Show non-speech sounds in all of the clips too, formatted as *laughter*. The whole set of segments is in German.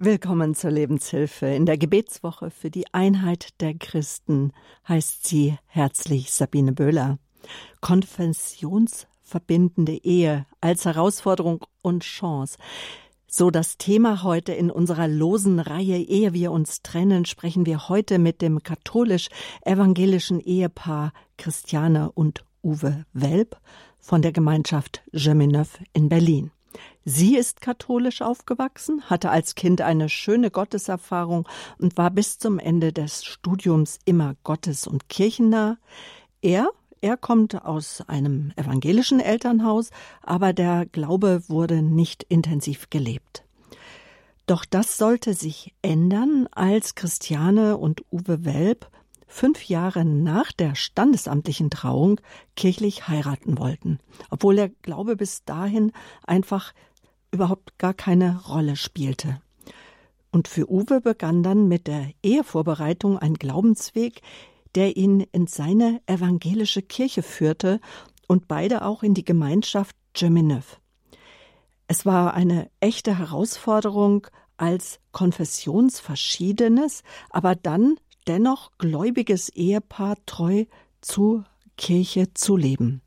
Willkommen zur Lebenshilfe. In der Gebetswoche für die Einheit der Christen heißt sie herzlich Sabine Böhler. Konfessionsverbindende Ehe als Herausforderung und Chance. So das Thema heute in unserer losen Reihe Ehe wir uns trennen, sprechen wir heute mit dem katholisch-evangelischen Ehepaar Christiane und Uwe Welp von der Gemeinschaft Gemineuf in Berlin. Sie ist katholisch aufgewachsen, hatte als Kind eine schöne Gotteserfahrung und war bis zum Ende des Studiums immer gottes- und kirchennah. Er, er kommt aus einem evangelischen Elternhaus, aber der Glaube wurde nicht intensiv gelebt. Doch das sollte sich ändern, als Christiane und Uwe Welp fünf Jahre nach der standesamtlichen Trauung kirchlich heiraten wollten, obwohl der Glaube bis dahin einfach überhaupt gar keine Rolle spielte. Und für Uwe begann dann mit der Ehevorbereitung ein Glaubensweg, der ihn in seine evangelische Kirche führte und beide auch in die Gemeinschaft Geminov. Es war eine echte Herausforderung als konfessionsverschiedenes, aber dann dennoch gläubiges Ehepaar treu zur Kirche zu leben.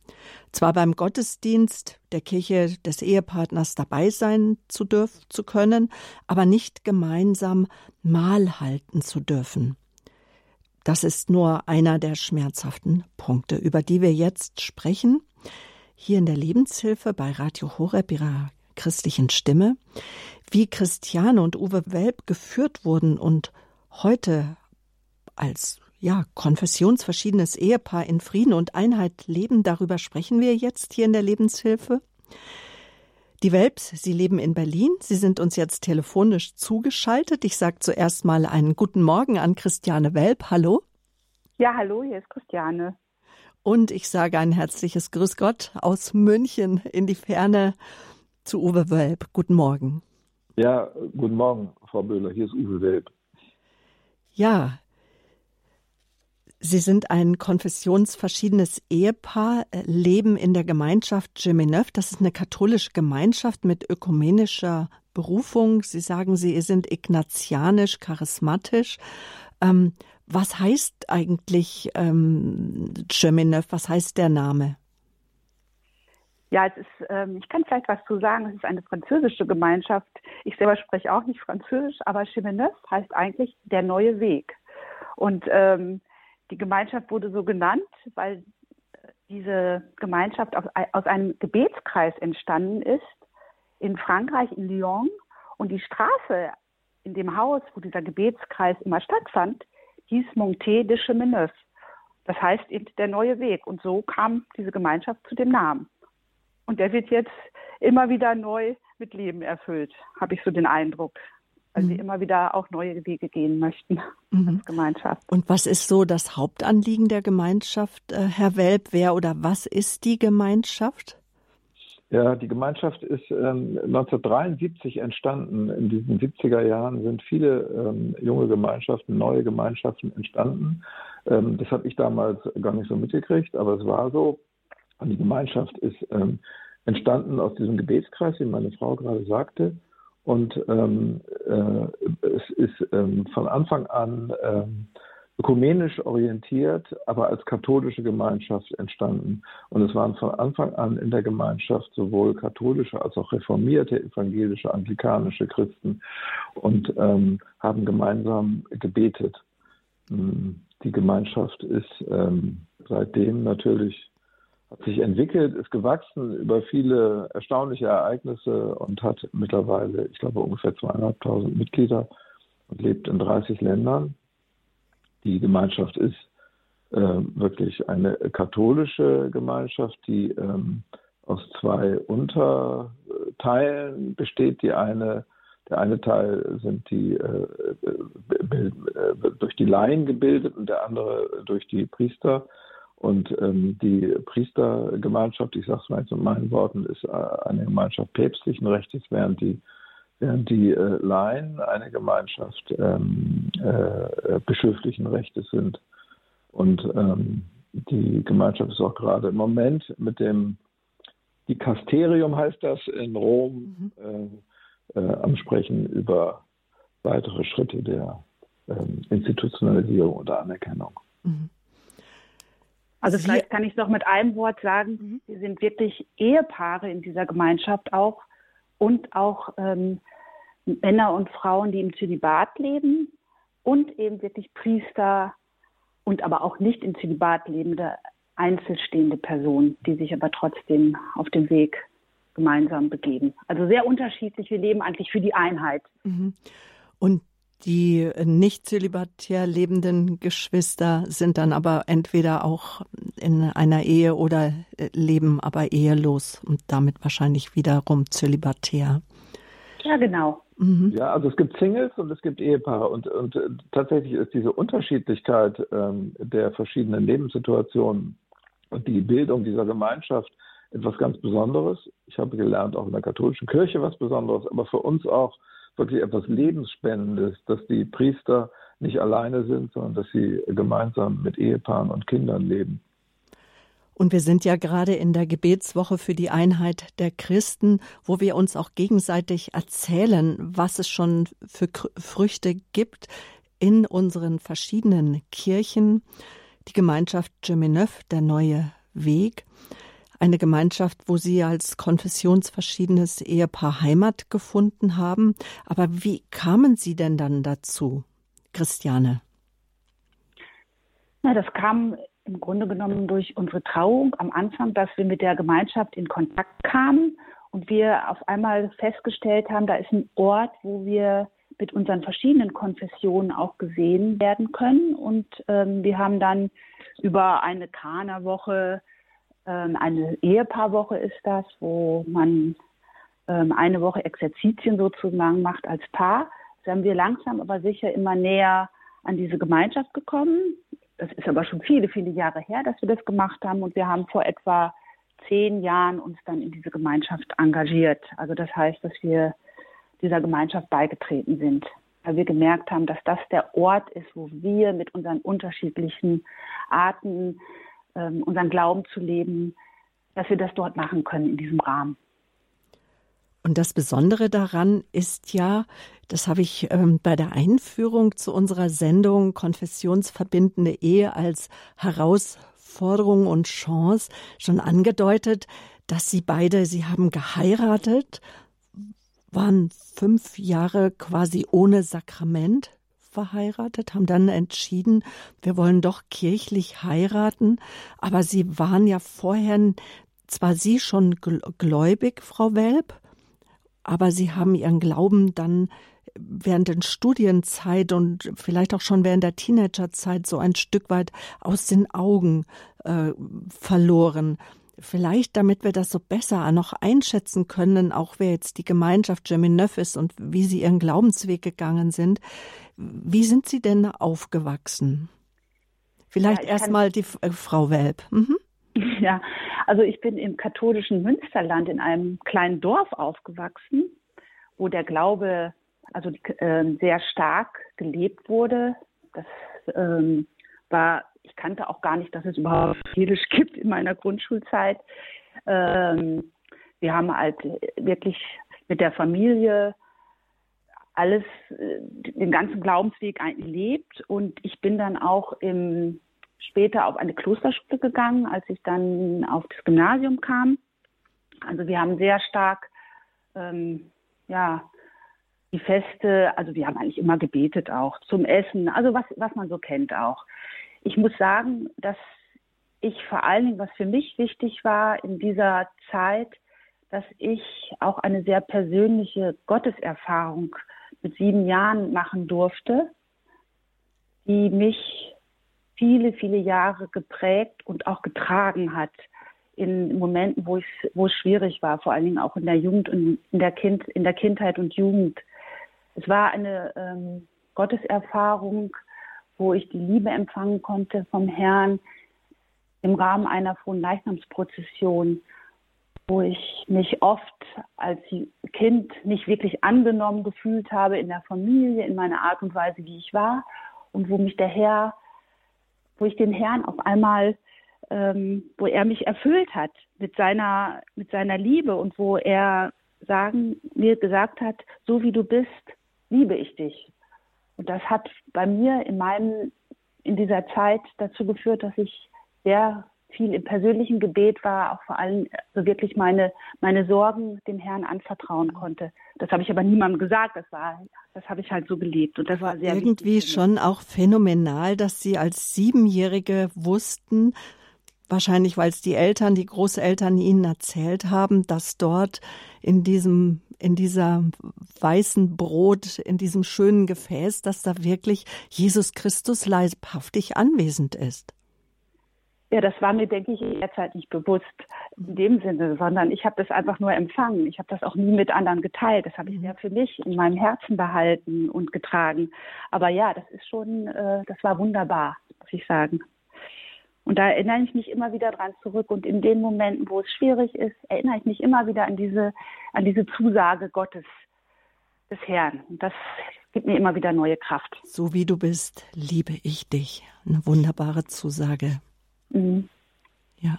Zwar beim Gottesdienst der Kirche des Ehepartners dabei sein zu dürfen, zu können, aber nicht gemeinsam Mahl halten zu dürfen. Das ist nur einer der schmerzhaften Punkte, über die wir jetzt sprechen. Hier in der Lebenshilfe bei Radio Horeb ihrer christlichen Stimme, wie Christiane und Uwe Welp geführt wurden und heute als ja, konfessionsverschiedenes Ehepaar in Frieden und Einheit leben. Darüber sprechen wir jetzt hier in der Lebenshilfe. Die Welps, Sie leben in Berlin. Sie sind uns jetzt telefonisch zugeschaltet. Ich sage zuerst mal einen guten Morgen an Christiane Welp. Hallo. Ja, hallo, hier ist Christiane. Und ich sage ein herzliches Grüß Gott aus München in die Ferne zu Uwe Welp. Guten Morgen. Ja, guten Morgen, Frau Böhler. Hier ist Uwe Welp. Ja, Sie sind ein konfessionsverschiedenes Ehepaar, äh, leben in der Gemeinschaft Gemeneuf. Das ist eine katholische Gemeinschaft mit ökumenischer Berufung. Sie sagen, Sie sind ignatianisch, charismatisch. Ähm, was heißt eigentlich ähm, Gemeneuf? Was heißt der Name? Ja, es ist, ähm, ich kann vielleicht was zu sagen. Es ist eine französische Gemeinschaft. Ich selber spreche auch nicht Französisch, aber Chemeneuf heißt eigentlich der neue Weg. Und ähm, die Gemeinschaft wurde so genannt, weil diese Gemeinschaft aus einem Gebetskreis entstanden ist in Frankreich, in Lyon. Und die Straße in dem Haus, wo dieser Gebetskreis immer stattfand, hieß Monté de Chemeneuf. Das heißt eben der neue Weg. Und so kam diese Gemeinschaft zu dem Namen. Und der wird jetzt immer wieder neu mit Leben erfüllt, habe ich so den Eindruck weil mhm. sie immer wieder auch neue Wege gehen möchten mhm. als Gemeinschaft. Und was ist so das Hauptanliegen der Gemeinschaft, äh, Herr Welp? Wer oder was ist die Gemeinschaft? Ja, die Gemeinschaft ist ähm, 1973 entstanden. In diesen 70er Jahren sind viele ähm, junge Gemeinschaften, neue Gemeinschaften entstanden. Ähm, das habe ich damals gar nicht so mitgekriegt, aber es war so. Und die Gemeinschaft ist ähm, entstanden aus diesem Gebetskreis, wie meine Frau gerade sagte. Und ähm, äh, es ist ähm, von Anfang an ähm, ökumenisch orientiert, aber als katholische Gemeinschaft entstanden. Und es waren von Anfang an in der Gemeinschaft sowohl katholische als auch reformierte, evangelische, anglikanische Christen und ähm, haben gemeinsam gebetet. Hm, die Gemeinschaft ist ähm, seitdem natürlich hat sich entwickelt, ist gewachsen über viele erstaunliche Ereignisse und hat mittlerweile, ich glaube, ungefähr zweieinhalbtausend Mitglieder und lebt in 30 Ländern. Die Gemeinschaft ist äh, wirklich eine katholische Gemeinschaft, die ähm, aus zwei Unterteilen besteht. Die eine, der eine Teil sind die äh, äh, durch die Laien gebildet und der andere durch die Priester. Und ähm, die Priestergemeinschaft, ich sage es mal in meinen Worten, ist äh, eine Gemeinschaft päpstlichen Rechtes, während die, während die äh, Laien eine Gemeinschaft ähm, äh, bischöflichen Rechtes sind. Und ähm, die Gemeinschaft ist auch gerade im Moment mit dem Dikasterium heißt das in Rom mhm. äh, äh, am Sprechen über weitere Schritte der ähm, Institutionalisierung oder Anerkennung. Mhm. Also vielleicht kann ich es noch mit einem Wort sagen. Mhm. Wir sind wirklich Ehepaare in dieser Gemeinschaft auch und auch ähm, Männer und Frauen, die im Zölibat leben und eben wirklich Priester und aber auch nicht im Zölibat lebende einzelstehende Personen, die sich aber trotzdem auf dem Weg gemeinsam begeben. Also sehr unterschiedlich. Wir leben eigentlich für die Einheit. Mhm. Und die nicht zölibatär lebenden Geschwister sind dann aber entweder auch in einer Ehe oder äh, leben aber ehelos und damit wahrscheinlich wiederum zölibatär. Ja, genau. Mhm. Ja, also es gibt Singles und es gibt Ehepaare und, und äh, tatsächlich ist diese Unterschiedlichkeit ähm, der verschiedenen Lebenssituationen und die Bildung dieser Gemeinschaft etwas ganz Besonderes. Ich habe gelernt, auch in der katholischen Kirche was Besonderes, aber für uns auch wirklich etwas Lebensspendendes, dass die Priester nicht alleine sind, sondern dass sie gemeinsam mit Ehepaaren und Kindern leben. Und wir sind ja gerade in der Gebetswoche für die Einheit der Christen, wo wir uns auch gegenseitig erzählen, was es schon für Früchte gibt in unseren verschiedenen Kirchen. Die Gemeinschaft Gemeneuf, der neue Weg, eine Gemeinschaft, wo Sie als konfessionsverschiedenes Ehepaar Heimat gefunden haben. Aber wie kamen Sie denn dann dazu, Christiane? Na, das kam im Grunde genommen durch unsere Trauung am Anfang, dass wir mit der Gemeinschaft in Kontakt kamen und wir auf einmal festgestellt haben, da ist ein Ort, wo wir mit unseren verschiedenen Konfessionen auch gesehen werden können. Und ähm, wir haben dann über eine Kana-Woche, eine Ehepaarwoche ist das, wo man ähm, eine Woche Exerzitien sozusagen macht als Paar. Sind wir langsam aber sicher immer näher an diese Gemeinschaft gekommen das ist aber schon viele, viele Jahre her, dass wir das gemacht haben und wir haben vor etwa zehn Jahren uns dann in diese Gemeinschaft engagiert. Also das heißt, dass wir dieser Gemeinschaft beigetreten sind, weil wir gemerkt haben, dass das der Ort ist, wo wir mit unseren unterschiedlichen Arten, ähm, unseren Glauben zu leben, dass wir das dort machen können in diesem Rahmen. Und das Besondere daran ist ja, das habe ich ähm, bei der Einführung zu unserer Sendung Konfessionsverbindende Ehe als Herausforderung und Chance schon angedeutet, dass Sie beide, Sie haben geheiratet, waren fünf Jahre quasi ohne Sakrament verheiratet, haben dann entschieden, wir wollen doch kirchlich heiraten, aber Sie waren ja vorher zwar Sie schon gläubig, Frau Welp, aber sie haben ihren Glauben dann während der Studienzeit und vielleicht auch schon während der Teenagerzeit so ein Stück weit aus den Augen äh, verloren. Vielleicht, damit wir das so besser noch einschätzen können, auch wer jetzt die Gemeinschaft Neuf ist und wie sie ihren Glaubensweg gegangen sind. Wie sind Sie denn aufgewachsen? Vielleicht ja, erstmal die äh, Frau Welp. Mhm. *laughs* Ja, also ich bin im katholischen Münsterland in einem kleinen Dorf aufgewachsen, wo der Glaube also äh, sehr stark gelebt wurde. Das ähm, war, ich kannte auch gar nicht, dass es überhaupt Jiddisch gibt in meiner Grundschulzeit. Ähm, wir haben halt wirklich mit der Familie alles, äh, den ganzen Glaubensweg gelebt und ich bin dann auch im später auf eine Klosterschule gegangen, als ich dann auf das Gymnasium kam. Also wir haben sehr stark, ähm, ja, die Feste, also wir haben eigentlich immer gebetet auch zum Essen, also was, was man so kennt auch. Ich muss sagen, dass ich vor allen Dingen, was für mich wichtig war in dieser Zeit, dass ich auch eine sehr persönliche Gotteserfahrung mit sieben Jahren machen durfte, die mich viele, viele Jahre geprägt und auch getragen hat in Momenten, wo, wo es schwierig war, vor allen Dingen auch in der Jugend und in der, kind, in der Kindheit und Jugend. Es war eine ähm, Gotteserfahrung, wo ich die Liebe empfangen konnte vom Herrn im Rahmen einer frohen Leichnamsprozession, wo ich mich oft als Kind nicht wirklich angenommen gefühlt habe in der Familie, in meiner Art und Weise, wie ich war, und wo mich der Herr wo ich den Herrn auf einmal, ähm, wo er mich erfüllt hat mit seiner, mit seiner Liebe und wo er sagen, mir gesagt hat, so wie du bist, liebe ich dich. Und das hat bei mir in meinem, in dieser Zeit dazu geführt, dass ich sehr viel im persönlichen Gebet war, auch vor allem also wirklich meine, meine Sorgen dem Herrn anvertrauen konnte. Das habe ich aber niemandem gesagt, das war, das habe ich halt so gelebt. Und das war sehr irgendwie schon auch phänomenal, dass Sie als Siebenjährige wussten, wahrscheinlich weil es die Eltern, die Großeltern Ihnen erzählt haben, dass dort in diesem in dieser weißen Brot, in diesem schönen Gefäß, dass da wirklich Jesus Christus leibhaftig anwesend ist. Ja, das war mir, denke ich, in der Zeit nicht bewusst in dem Sinne, sondern ich habe das einfach nur empfangen. Ich habe das auch nie mit anderen geteilt. Das habe ich ja für mich in meinem Herzen behalten und getragen. Aber ja, das ist schon, äh, das war wunderbar, muss ich sagen. Und da erinnere ich mich immer wieder dran zurück. Und in den Momenten, wo es schwierig ist, erinnere ich mich immer wieder an diese, an diese Zusage Gottes, des Herrn. Und das gibt mir immer wieder neue Kraft. So wie du bist, liebe ich dich. Eine wunderbare Zusage. Mhm. Ja.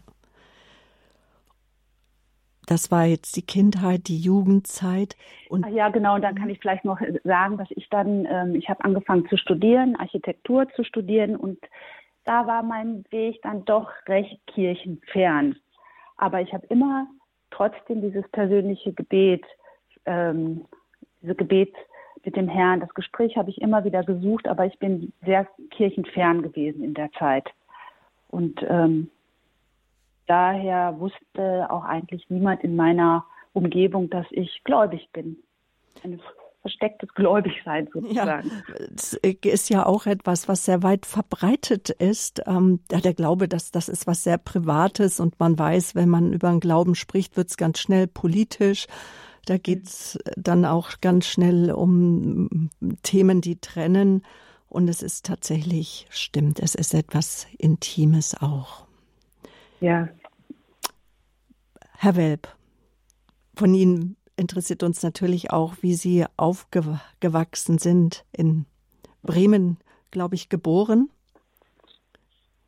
Das war jetzt die Kindheit, die Jugendzeit. Und ja, genau. Und dann kann ich vielleicht noch sagen, dass ich dann, ähm, ich habe angefangen zu studieren, Architektur zu studieren und da war mein Weg dann doch recht kirchenfern. Aber ich habe immer trotzdem dieses persönliche Gebet, ähm, diese Gebet mit dem Herrn, das Gespräch habe ich immer wieder gesucht, aber ich bin sehr kirchenfern gewesen in der Zeit. Und ähm, daher wusste auch eigentlich niemand in meiner Umgebung, dass ich gläubig bin. Eine verstecktes Gläubigsein sozusagen. Ja, das ist ja auch etwas, was sehr weit verbreitet ist. Ähm, der Glaube, dass das ist was sehr Privates und man weiß, wenn man über den Glauben spricht, wird es ganz schnell politisch. Da geht es dann auch ganz schnell um Themen, die trennen. Und es ist tatsächlich, stimmt, es ist etwas Intimes auch. Ja. Herr Welp, von Ihnen interessiert uns natürlich auch, wie Sie aufgewachsen sind. In Bremen, glaube ich, geboren.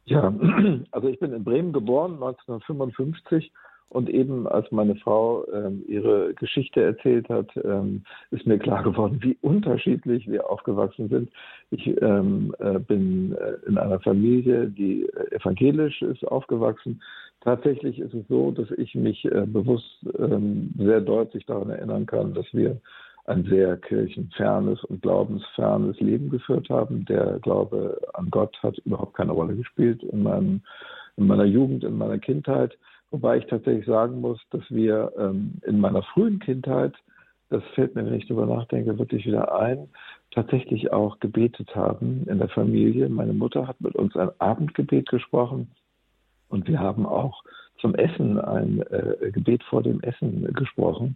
Ja, *clears throat* also ich bin in Bremen geboren, 1955 und eben als meine Frau ähm, ihre Geschichte erzählt hat, ähm, ist mir klar geworden, wie unterschiedlich wir aufgewachsen sind. Ich ähm, äh, bin äh, in einer Familie, die äh, evangelisch ist, aufgewachsen. Tatsächlich ist es so, dass ich mich äh, bewusst ähm, sehr deutlich daran erinnern kann, dass wir ein sehr kirchenfernes und glaubensfernes Leben geführt haben. Der Glaube an Gott hat überhaupt keine Rolle gespielt in, meinem, in meiner Jugend, in meiner Kindheit. Wobei ich tatsächlich sagen muss, dass wir ähm, in meiner frühen Kindheit, das fällt mir, wenn ich darüber nachdenke, wirklich wieder ein, tatsächlich auch gebetet haben in der Familie. Meine Mutter hat mit uns ein Abendgebet gesprochen und wir haben auch zum Essen ein äh, Gebet vor dem Essen gesprochen.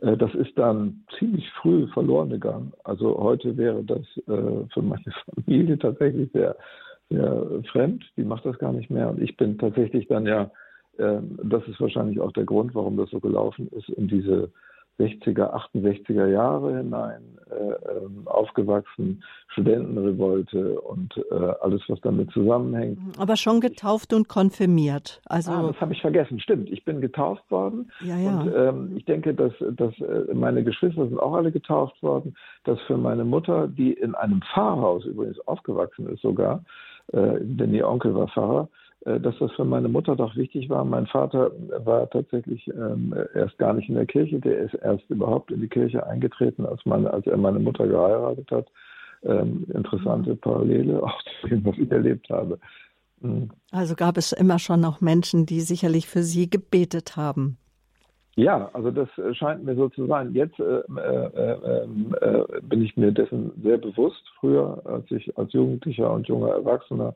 Äh, das ist dann ziemlich früh verloren gegangen. Also heute wäre das äh, für meine *laughs* Familie tatsächlich sehr, sehr fremd. Die macht das gar nicht mehr. Und ich bin tatsächlich dann ja das ist wahrscheinlich auch der Grund, warum das so gelaufen ist, in diese 60er, 68er Jahre hinein äh, ähm, aufgewachsen, Studentenrevolte und äh, alles, was damit zusammenhängt. Mhm, aber schon getauft und konfirmiert. Also ah, das habe ich vergessen. Stimmt, ich bin getauft worden. Ja, ja. Und ähm, ich denke, dass, dass äh, meine Geschwister sind auch alle getauft worden. Dass für meine Mutter, die in einem Pfarrhaus übrigens aufgewachsen ist sogar, äh, denn ihr Onkel war Pfarrer, dass das für meine Mutter doch wichtig war. Mein Vater war tatsächlich ähm, erst gar nicht in der Kirche, der ist erst überhaupt in die Kirche eingetreten, als, meine, als er meine Mutter geheiratet hat. Ähm, interessante mhm. Parallele auch zu dem, was ich erlebt habe. Mhm. Also gab es immer schon noch Menschen, die sicherlich für Sie gebetet haben. Ja, also das äh, scheint mir so zu sein. Jetzt äh, äh, ähm, äh, bin ich mir dessen sehr bewusst. Früher, als ich als Jugendlicher und junger Erwachsener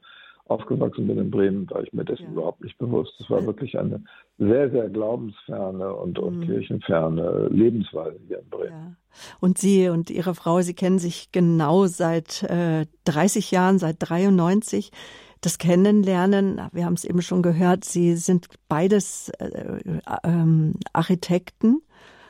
aufgewachsen bin in Bremen, war ich mir dessen ja. überhaupt nicht bewusst. Es war wirklich eine sehr, sehr glaubensferne und, und mhm. kirchenferne Lebensweise hier in Bremen. Ja. Und Sie und Ihre Frau, Sie kennen sich genau seit äh, 30 Jahren, seit 93. Das Kennenlernen, wir haben es eben schon gehört, Sie sind beides äh, äh, Architekten.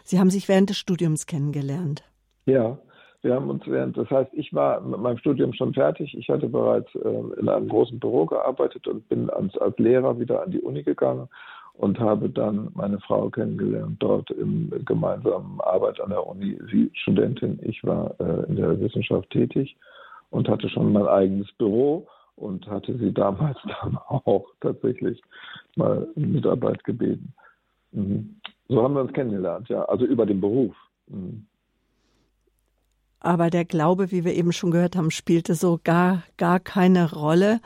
Sie haben sich während des Studiums kennengelernt. Ja, wir haben uns während, das heißt, ich war mit meinem Studium schon fertig. Ich hatte bereits äh, in einem großen Büro gearbeitet und bin als, als Lehrer wieder an die Uni gegangen und habe dann meine Frau kennengelernt dort im gemeinsamen Arbeit an der Uni. Sie Studentin, ich war äh, in der Wissenschaft tätig und hatte schon mein eigenes Büro und hatte sie damals *laughs* dann auch tatsächlich mal Mitarbeit gebeten. Mhm. So haben wir uns kennengelernt, ja, also über den Beruf. Mhm. Aber der Glaube, wie wir eben schon gehört haben, spielte so gar, gar keine Rolle.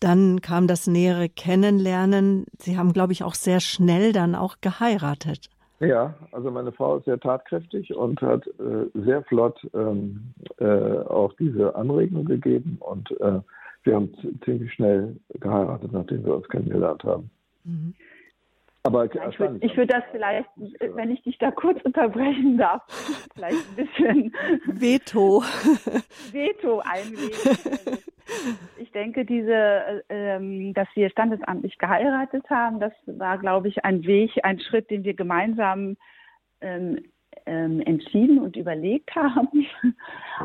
Dann kam das nähere Kennenlernen. Sie haben, glaube ich, auch sehr schnell dann auch geheiratet. Ja, also meine Frau ist sehr tatkräftig und hat äh, sehr flott ähm, äh, auch diese Anregung gegeben und äh, wir haben ziemlich schnell geheiratet, nachdem wir uns kennengelernt haben. Mhm. Aber ich würde würd das vielleicht, wenn ich dich da kurz unterbrechen darf, *laughs* vielleicht ein bisschen *laughs* Veto, *laughs* Veto einlegen. Also ich denke, diese, ähm, dass wir standesamtlich geheiratet haben, das war, glaube ich, ein Weg, ein Schritt, den wir gemeinsam ähm, ähm, entschieden und überlegt haben.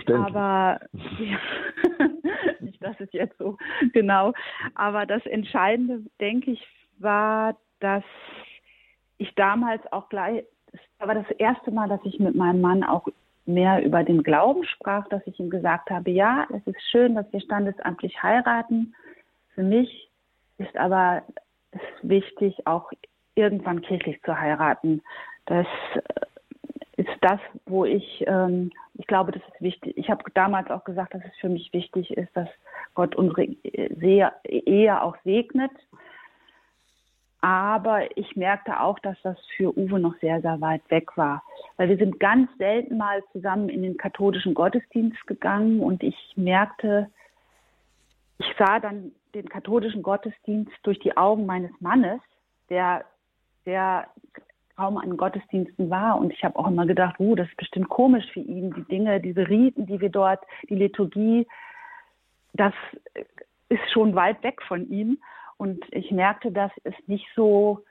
Aber ja, nicht, dass es jetzt so genau. Aber das Entscheidende, denke ich, war, dass ich damals auch gleich, es war das erste Mal, dass ich mit meinem Mann auch mehr über den Glauben sprach, dass ich ihm gesagt habe, ja, es ist schön, dass wir standesamtlich heiraten. Für mich ist aber es wichtig, auch irgendwann kirchlich zu heiraten. Das ist das, wo ich, ähm, ich glaube, das ist wichtig. Ich habe damals auch gesagt, dass es für mich wichtig ist, dass Gott unsere Ehe auch segnet aber ich merkte auch, dass das für Uwe noch sehr, sehr weit weg war. Weil wir sind ganz selten mal zusammen in den katholischen Gottesdienst gegangen und ich merkte, ich sah dann den katholischen Gottesdienst durch die Augen meines Mannes, der, der kaum an Gottesdiensten war. Und ich habe auch immer gedacht, uh, das ist bestimmt komisch für ihn, die Dinge, diese Riten, die wir dort, die Liturgie, das ist schon weit weg von ihm. Und ich merkte, dass es nicht so,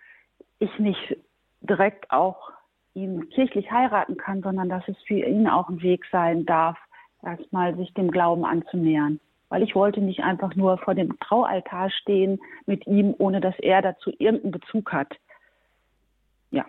ich nicht direkt auch ihn kirchlich heiraten kann, sondern dass es für ihn auch ein Weg sein darf, erstmal sich dem Glauben anzunähern. Weil ich wollte nicht einfach nur vor dem Traualtar stehen mit ihm, ohne dass er dazu irgendeinen Bezug hat. Ja.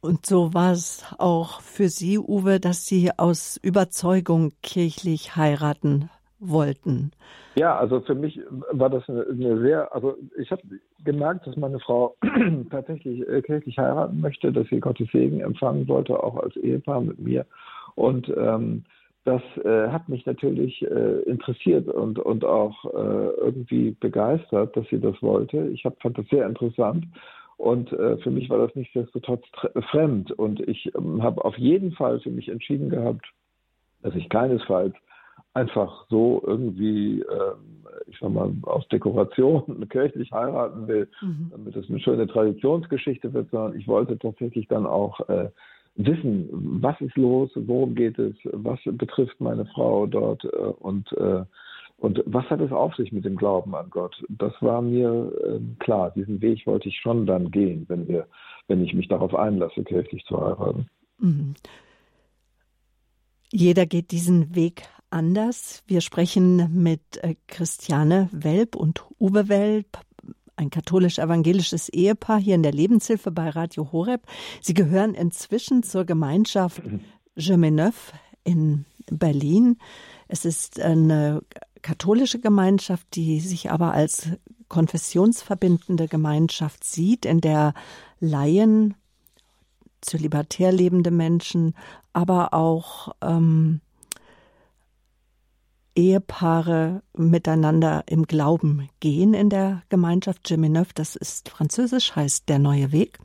Und so war es auch für Sie, Uwe, dass Sie aus Überzeugung kirchlich heiraten wollten. Ja, also für mich war das eine, eine sehr, also ich habe gemerkt, dass meine Frau *clears throat* tatsächlich äh, kirchlich heiraten möchte, dass sie Gottes Segen empfangen wollte, auch als Ehepaar mit mir. Und ähm, das äh, hat mich natürlich äh, interessiert und, und auch äh, irgendwie begeistert, dass sie das wollte. Ich hab, fand das sehr interessant. Und äh, für mich war das nichtsdestotrotz fremd. Und ich ähm, habe auf jeden Fall für mich entschieden gehabt, dass ich keinesfalls einfach so irgendwie, äh, ich sag mal, aus Dekoration *laughs* kirchlich heiraten will, mhm. damit es eine schöne Traditionsgeschichte wird, sondern ich wollte tatsächlich dann auch äh, wissen, was ist los, worum geht es, was betrifft meine Frau dort äh, und äh, und was hat es auf sich mit dem Glauben an Gott? Das war mir äh, klar. Diesen Weg wollte ich schon dann gehen, wenn wir, wenn ich mich darauf einlasse, kirchlich zu heiraten. Mhm. Jeder geht diesen Weg anders. Wir sprechen mit äh, Christiane Welp und Uwe Welp, ein katholisch-evangelisches Ehepaar hier in der Lebenshilfe bei Radio Horeb. Sie gehören inzwischen zur Gemeinschaft Gemeneuf in Berlin. Es ist eine katholische Gemeinschaft, die sich aber als konfessionsverbindende Gemeinschaft sieht, in der Laien, zölibatär lebende Menschen, aber auch ähm, Ehepaare miteinander im Glauben gehen in der Gemeinschaft Gemeneuf. Das ist französisch, heißt der neue Weg.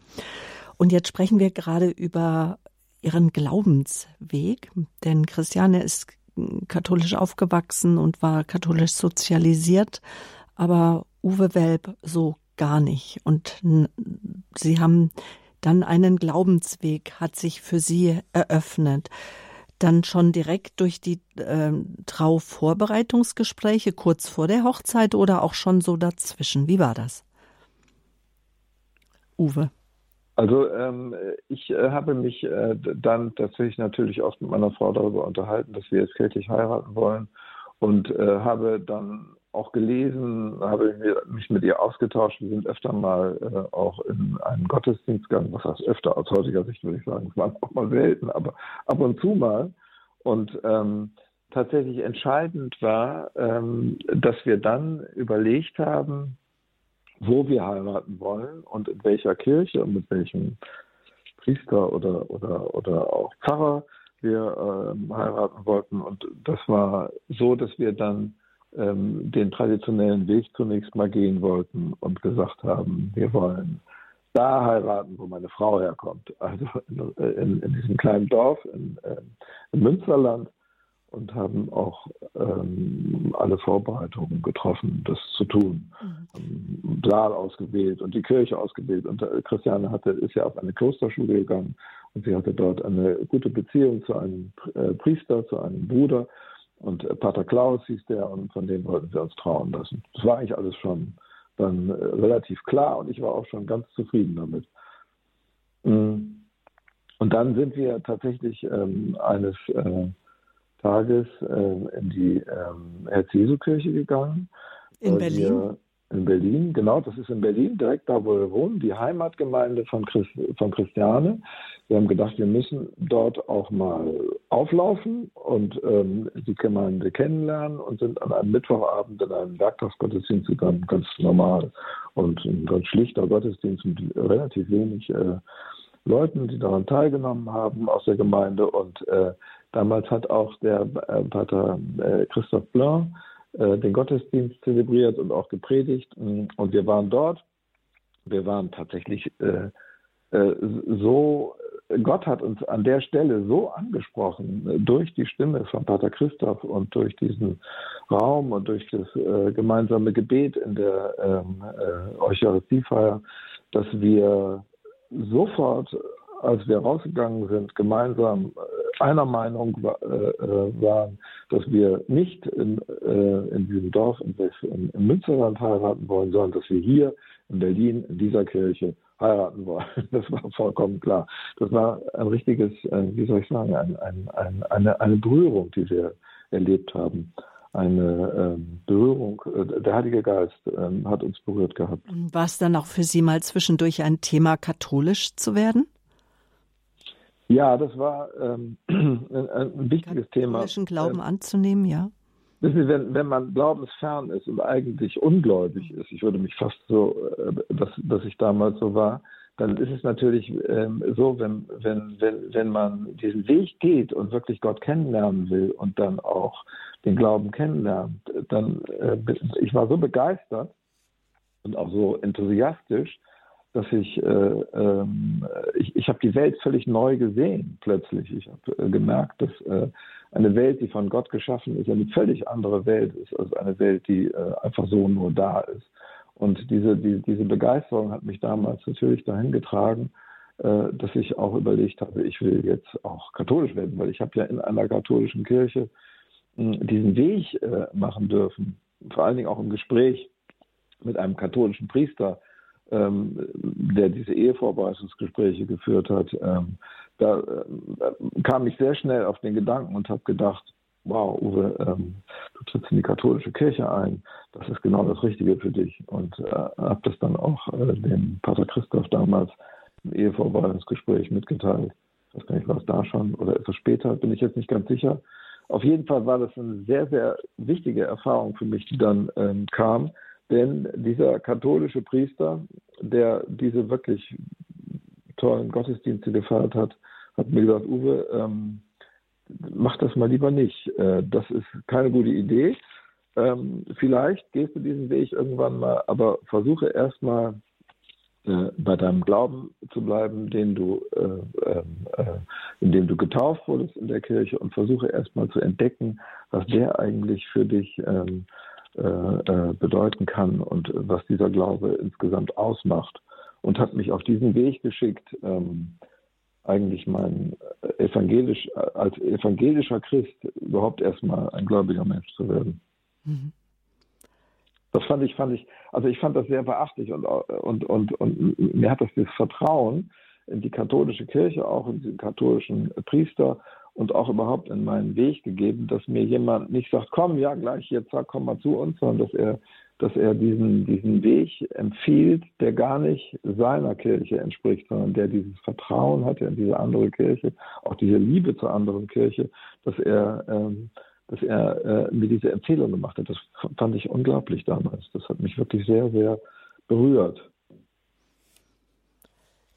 Und jetzt sprechen wir gerade über ihren Glaubensweg, denn Christiane ist katholisch aufgewachsen und war katholisch sozialisiert, aber Uwe Welp so gar nicht. Und sie haben dann einen Glaubensweg, hat sich für sie eröffnet dann schon direkt durch die äh, Trauvorbereitungsgespräche kurz vor der Hochzeit oder auch schon so dazwischen? Wie war das? Uwe. Also ähm, ich äh, habe mich äh, dann tatsächlich natürlich oft mit meiner Frau darüber unterhalten, dass wir jetzt kirchlich heiraten wollen und äh, habe dann auch gelesen, habe mich mit ihr ausgetauscht. Wir sind öfter mal äh, auch in einen Gottesdienst gegangen. Was heißt öfter aus heutiger Sicht, würde ich sagen. Es *laughs* war auch mal selten, aber ab und zu mal. Und ähm, tatsächlich entscheidend war, ähm, dass wir dann überlegt haben, wo wir heiraten wollen und in welcher Kirche und mit welchem Priester oder, oder, oder auch Pfarrer wir äh, heiraten wollten. Und das war so, dass wir dann ähm, den traditionellen Weg zunächst mal gehen wollten und gesagt haben, wir wollen da heiraten, wo meine Frau herkommt. Also in, in, diesem kleinen Dorf in, äh, im Münsterland und haben auch ähm, alle Vorbereitungen getroffen, das zu tun. Mhm. Saal ausgewählt und die Kirche ausgewählt. Und äh, Christiane hatte, ist ja auf eine Klosterschule gegangen und sie hatte dort eine gute Beziehung zu einem äh, Priester, zu einem Bruder. Und äh, Pater Klaus hieß der und von dem wollten wir uns trauen lassen. Das war eigentlich alles schon dann äh, relativ klar und ich war auch schon ganz zufrieden damit. Mhm. Und dann sind wir tatsächlich ähm, eines äh, Tages äh, in die ähm, Herz-Jesu-Kirche gegangen. In Berlin? In Berlin, genau, das ist in Berlin, direkt da, wo wir wohnen, die Heimatgemeinde von, Christ, von Christiane. Wir haben gedacht, wir müssen dort auch mal auflaufen und ähm, die Gemeinde kennenlernen und sind an einem Mittwochabend in einem Werktagsgottesdienst gegangen, ganz normal und ein ganz schlichter Gottesdienst mit relativ wenig äh, Leuten, die daran teilgenommen haben aus der Gemeinde und äh, Damals hat auch der äh, Pater äh, Christoph Blanc äh, den Gottesdienst zelebriert und auch gepredigt. Und wir waren dort. Wir waren tatsächlich äh, äh, so, Gott hat uns an der Stelle so angesprochen, äh, durch die Stimme von Pater Christoph und durch diesen Raum und durch das gemeinsame Gebet in der ähm, Eucharistiefeier, dass wir sofort als wir rausgegangen sind, gemeinsam einer Meinung äh, äh, waren, dass wir nicht in, äh, in diesem Dorf in, in, im Münsterland heiraten wollen, sondern dass wir hier in Berlin in dieser Kirche heiraten wollen. *laughs* Das war vollkommen klar. Das war ein richtiges, wie soll ich sagen, ein, ein, ein, eine, eine Berührung, die wir erlebt haben eine ähm, Berührung. Der Heilige Geist ähm, hat uns berührt gehabt. War es dann auch für Sie mal zwischendurch ein Thema, katholisch zu werden? Ja, das war ähm, *clears throat* ein, ein, wichtiges Thema. Katholischen Glauben ähm, anzunehmen, ja. Sie, wenn, wenn man glaubensfern ist und eigentlich ungläubig ist, ich würde mich fast so, äh, dass, dass ich damals so war, dann ist es natürlich ähm, so, wenn, wenn, wenn, wenn man diesen Weg geht und wirklich Gott kennenlernen will und dann auch den Glauben kennenlernt, dann, äh, ich war so begeistert und auch so enthusiastisch, dass ich, äh, äh, ich, ich habe die Welt völlig neu gesehen plötzlich. Ich habe äh, gemerkt, dass äh, eine Welt, die von Gott geschaffen ist, eine völlig andere Welt ist als eine Welt, die äh, einfach so nur da ist. Und diese, die, diese Begeisterung hat mich damals natürlich dahin getragen, äh, dass ich auch überlegt habe, ich will jetzt auch katholisch werden, weil ich habe ja in einer katholischen Kirche diesen Weg machen dürfen, vor allen Dingen auch im Gespräch mit einem katholischen Priester, ähm, der diese Ehevorbereitungsgespräche geführt hat, ähm, da äh, kam ich sehr schnell auf den Gedanken und habe gedacht, wow, Uwe, ähm, du trittst in die katholische Kirche ein, das ist genau das Richtige für dich. Und äh, habe das dann auch äh, dem Pater Christoph damals im Ehevorbereitungsgespräch mitgeteilt. Ich weiß gar nicht, war es da schon oder etwas später, bin ich jetzt nicht ganz sicher. Auf jeden Fall war das eine sehr, sehr wichtige Erfahrung für mich, die dann ähm, kam, denn dieser katholische Priester, der diese wirklich tollen Gottesdienste gefeiert hat, hat mir gesagt, Uwe, ähm, mach das mal lieber nicht. Äh, das ist keine gute Idee. Ähm, vielleicht gehst du diesen Weg irgendwann mal, aber versuche erstmal äh, bei deinem Glauben zu bleiben, den du, äh, ähm, äh, in dem du getauft wurdest in der Kirche und versuche erstmal zu entdecken, was der eigentlich für dich ähm, äh, äh, bedeuten kann und was dieser Glaube insgesamt ausmacht. Und hat mich auf diesen Weg geschickt, ähm, eigentlich mein evangelisch, als evangelischer Christ überhaupt erstmal ein gläubiger Mensch zu werden. Mhm. Das fand ich, fand ich, also ich fand das sehr beachtlich und, und, und, und mir hat das das Vertrauen in die katholische Kirche, auch in den katholischen Priester und auch überhaupt in meinen Weg gegeben, dass mir jemand nicht sagt, komm, ja, gleich jetzt, komm mal zu uns, sondern dass er, dass er diesen, diesen Weg empfiehlt, der gar nicht seiner Kirche entspricht, sondern der dieses Vertrauen hatte in diese andere Kirche, auch diese Liebe zur anderen Kirche, dass er, ähm, dass er äh, mir diese Empfehlung gemacht hat. Das fand ich unglaublich damals. Das hat mich wirklich sehr, sehr berührt.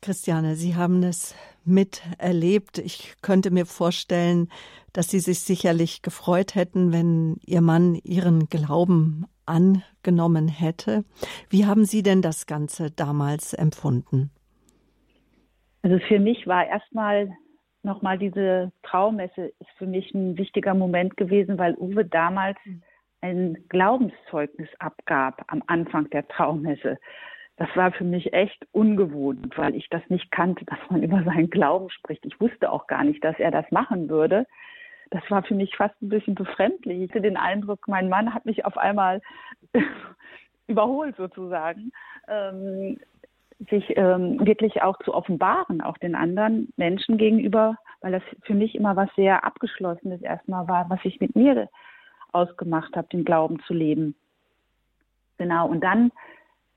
Christiane, Sie haben es miterlebt. Ich könnte mir vorstellen, dass Sie sich sicherlich gefreut hätten, wenn Ihr Mann Ihren Glauben angenommen hätte. Wie haben Sie denn das Ganze damals empfunden? Also für mich war erstmal nochmal diese Traumesse ist für mich ein wichtiger Moment gewesen, weil Uwe damals ein Glaubenszeugnis abgab am Anfang der Traumesse das war für mich echt ungewohnt, weil ich das nicht kannte, dass man über seinen Glauben spricht. Ich wusste auch gar nicht, dass er das machen würde. Das war für mich fast ein bisschen befremdlich. Ich hatte den Eindruck, mein Mann hat mich auf einmal *laughs* überholt sozusagen, ähm, sich ähm, wirklich auch zu offenbaren, auch den anderen Menschen gegenüber, weil das für mich immer was sehr Abgeschlossenes erstmal war, was ich mit mir ausgemacht habe, den Glauben zu leben. Genau, und dann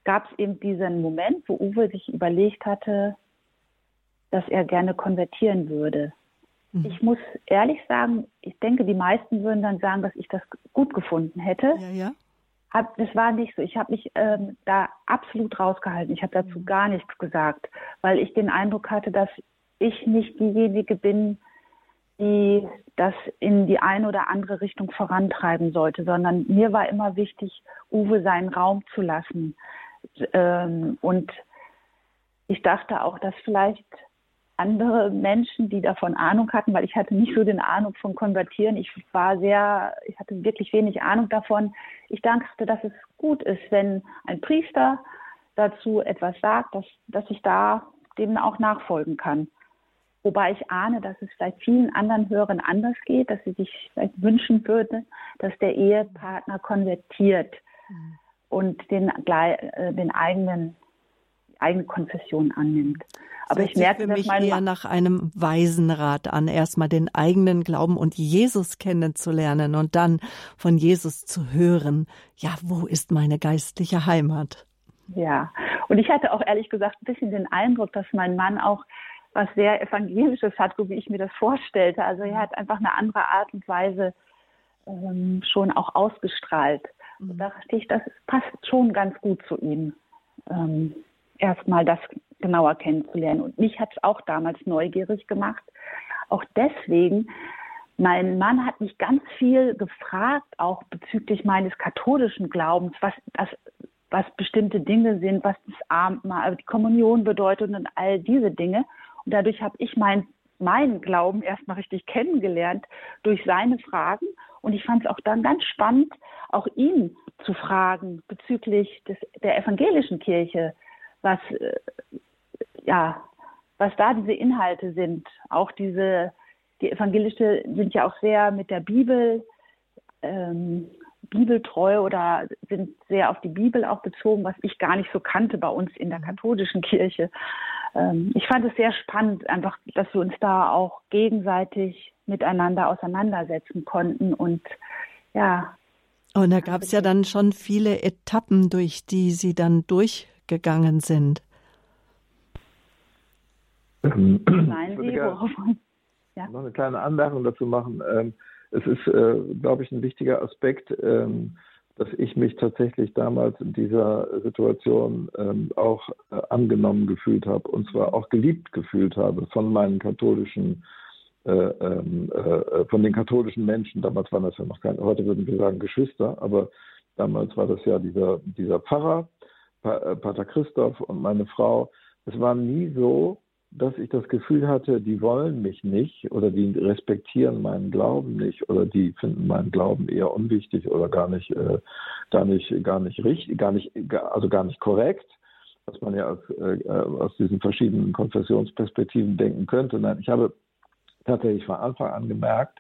gab es eben diesen Moment, wo Uwe sich überlegt hatte, dass er gerne konvertieren würde. Mhm. Ich muss ehrlich sagen, ich denke, die meisten würden dann sagen, dass ich das gut gefunden hätte. Ja, ja. Hab, das war nicht so. Ich habe mich ähm, da absolut rausgehalten. Ich habe dazu mhm. gar nichts gesagt, weil ich den Eindruck hatte, dass ich nicht diejenige bin, die das in die eine oder andere Richtung vorantreiben sollte, sondern mir war immer wichtig, Uwe seinen Raum zu lassen. Ähm, und ich dachte auch, dass vielleicht andere Menschen, die davon Ahnung hatten, weil ich hatte nicht so den Ahnung von Konvertieren. Ich war sehr, ich hatte wirklich wenig Ahnung davon. Ich dachte, dass es gut ist, wenn ein Priester dazu etwas sagt, dass, dass ich da dem auch nachfolgen kann. Wobei ich ahne, dass es vielleicht vielen anderen Hörern anders geht, dass sie sich vielleicht wünschen würden, dass der Ehepartner konvertiert. Mhm und den, äh, den eigenen eigene Konfession annimmt. Aber ich merke, für mich dass eher nach einem Waisenrat an, erstmal den eigenen Glauben und Jesus kennenzulernen und dann von Jesus zu hören. Ja, wo ist meine geistliche Heimat? Ja, und ich hatte auch ehrlich gesagt ein bisschen den Eindruck, dass mein Mann auch was sehr Evangelisches hat, so wie ich mir das vorstellte. Also er hat einfach eine andere Art und Weise ähm, schon auch ausgestrahlt. Mhm. Da dachte ich, das passt schon ganz gut zu ihm, ähm, erstmal das genauer kennenzulernen. Und mich hat es auch damals neugierig gemacht. Auch deswegen, mein Mann hat mich ganz viel gefragt, auch bezüglich meines katholischen Glaubens, was das was bestimmte Dinge sind, was das Abendmahl, die Kommunion bedeutet und all diese Dinge. Und dadurch habe ich mein, meinen Glauben erstmal richtig kennengelernt durch seine Fragen. Und ich fand es auch dann ganz spannend, auch ihn zu fragen bezüglich des, der evangelischen Kirche, was, äh, ja, was da diese Inhalte sind. Auch diese, die evangelische sind ja auch sehr mit der Bibel, ähm, bibeltreu oder sind sehr auf die Bibel auch bezogen, was ich gar nicht so kannte bei uns in der mhm. katholischen Kirche. Ähm, ich fand es sehr spannend, einfach, dass wir uns da auch gegenseitig miteinander auseinandersetzen konnten und ja. Und da gab es ja dann schon viele Etappen, durch die Sie dann durchgegangen sind. Ähm, Meinen Sie, worauf? Ja. Noch eine kleine Anmerkung dazu machen. Ähm, es ist, äh, glaube ich, ein wichtiger Aspekt, ähm, dass ich mich tatsächlich damals in dieser Situation ähm, auch äh, angenommen gefühlt habe und zwar auch geliebt gefühlt habe von meinen katholischen von den katholischen Menschen, damals waren das ja noch keine, heute würden wir sagen Geschwister, aber damals war das ja dieser, dieser Pfarrer, äh, Pater Christoph und meine Frau. Es war nie so, dass ich das Gefühl hatte, die wollen mich nicht oder die respektieren meinen Glauben nicht oder die finden meinen Glauben eher unwichtig oder gar nicht, äh, gar nicht, gar nicht richtig, gar nicht, also gar nicht korrekt, was man ja aus, äh, aus diesen verschiedenen Konfessionsperspektiven denken könnte. Nein, ich habe tatsächlich von Anfang an gemerkt,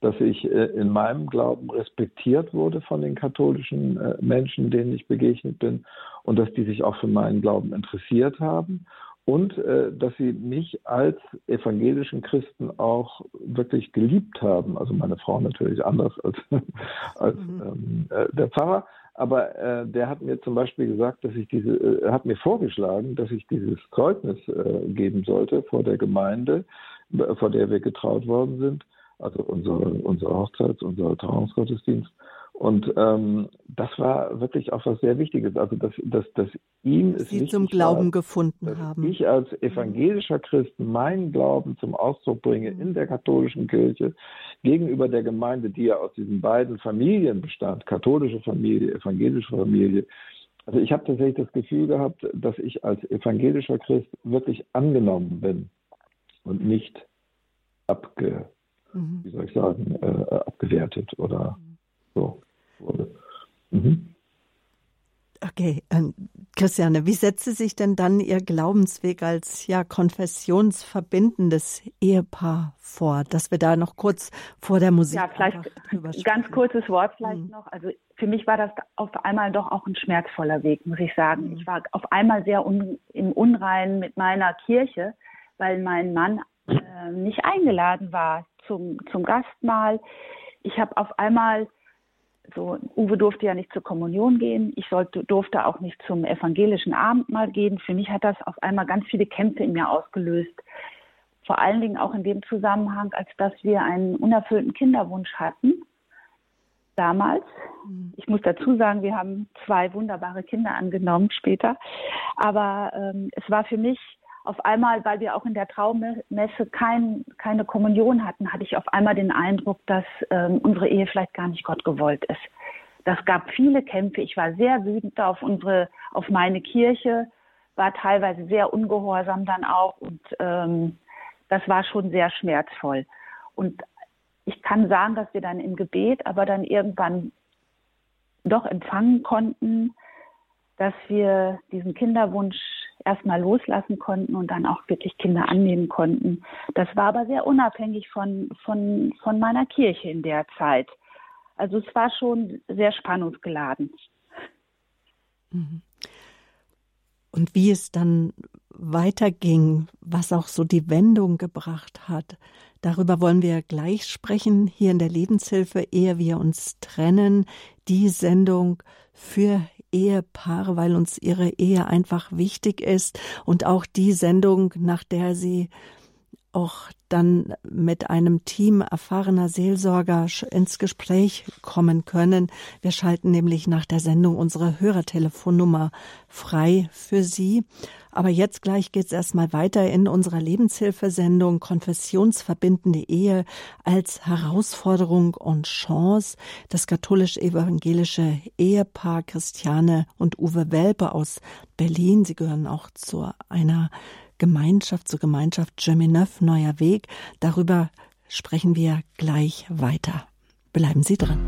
dass ich äh, in meinem Glauben respektiert wurde von den katholischen äh, Menschen, denen ich begegnet bin und dass die sich auch für meinen Glauben interessiert haben und äh, dass sie mich als evangelischen Christen auch wirklich geliebt haben. Also meine Frau natürlich anders als, *laughs* als mhm. ähm, äh, der Pfarrer. Aber äh, der hat mir zum Beispiel gesagt, dass ich diese, äh, hat mir vorgeschlagen, dass ich dieses Zeugnis äh, geben sollte vor der Gemeinde, vor der wir getraut worden sind, also unsere, unsere Hochzeits-, unser Trauungsgottesdienst. Und ähm, das war wirklich auch was sehr Wichtiges. Also dass, dass, dass ihm es Sie zum Glauben war, gefunden dass haben. Ich als evangelischer Christ meinen Glauben zum Ausdruck bringe mhm. in der katholischen Kirche gegenüber der Gemeinde, die ja aus diesen beiden Familien bestand, katholische Familie, evangelische Familie. Also ich habe tatsächlich das Gefühl gehabt, dass ich als evangelischer Christ wirklich angenommen bin und nicht abge, mhm. wie soll ich sagen, äh, abgewertet oder mhm. so wurde. Mhm. Okay, ähm, Christiane, wie setzt sich denn dann Ihr Glaubensweg als ja konfessionsverbindendes Ehepaar vor? Dass wir da noch kurz vor der Musik ja vielleicht ganz kurzes Wort vielleicht mhm. noch. Also für mich war das auf einmal doch auch ein schmerzvoller Weg, muss ich sagen. Mhm. Ich war auf einmal sehr un, im Unreinen mit meiner Kirche, weil mein Mann äh, nicht eingeladen war zum zum Gastmahl. Ich habe auf einmal so, Uwe durfte ja nicht zur Kommunion gehen. Ich sollte, durfte auch nicht zum evangelischen Abendmahl gehen. Für mich hat das auf einmal ganz viele Kämpfe in mir ausgelöst. Vor allen Dingen auch in dem Zusammenhang, als dass wir einen unerfüllten Kinderwunsch hatten. Damals. Mhm. Ich muss dazu sagen, wir haben zwei wunderbare Kinder angenommen später. Aber ähm, es war für mich auf einmal, weil wir auch in der Traummesse kein, keine Kommunion hatten, hatte ich auf einmal den Eindruck, dass ähm, unsere Ehe vielleicht gar nicht Gott gewollt ist. Das gab viele Kämpfe. Ich war sehr wütend auf unsere, auf meine Kirche, war teilweise sehr ungehorsam dann auch und ähm, das war schon sehr schmerzvoll. Und ich kann sagen, dass wir dann im Gebet aber dann irgendwann doch empfangen konnten, dass wir diesen Kinderwunsch erstmal loslassen konnten und dann auch wirklich Kinder annehmen konnten. Das war aber sehr unabhängig von, von, von meiner Kirche in der Zeit. Also es war schon sehr spannungsgeladen. Mhm. Und wie es dann weiterging, was auch so die Wendung gebracht hat, darüber wollen wir gleich sprechen hier in der Lebenshilfe, ehe wir uns trennen. Die Sendung für Ehepaare, weil uns ihre Ehe einfach wichtig ist und auch die Sendung, nach der sie auch dann mit einem Team erfahrener Seelsorger ins Gespräch kommen können. Wir schalten nämlich nach der Sendung unsere Hörertelefonnummer frei für Sie. Aber jetzt gleich geht's erstmal weiter in unserer Lebenshilfesendung Konfessionsverbindende Ehe als Herausforderung und Chance. Das katholisch-evangelische Ehepaar Christiane und Uwe Welpe aus Berlin. Sie gehören auch zu einer Gemeinschaft, zur Gemeinschaft Germineuf Neuer Weg. Darüber sprechen wir gleich weiter. Bleiben Sie dran.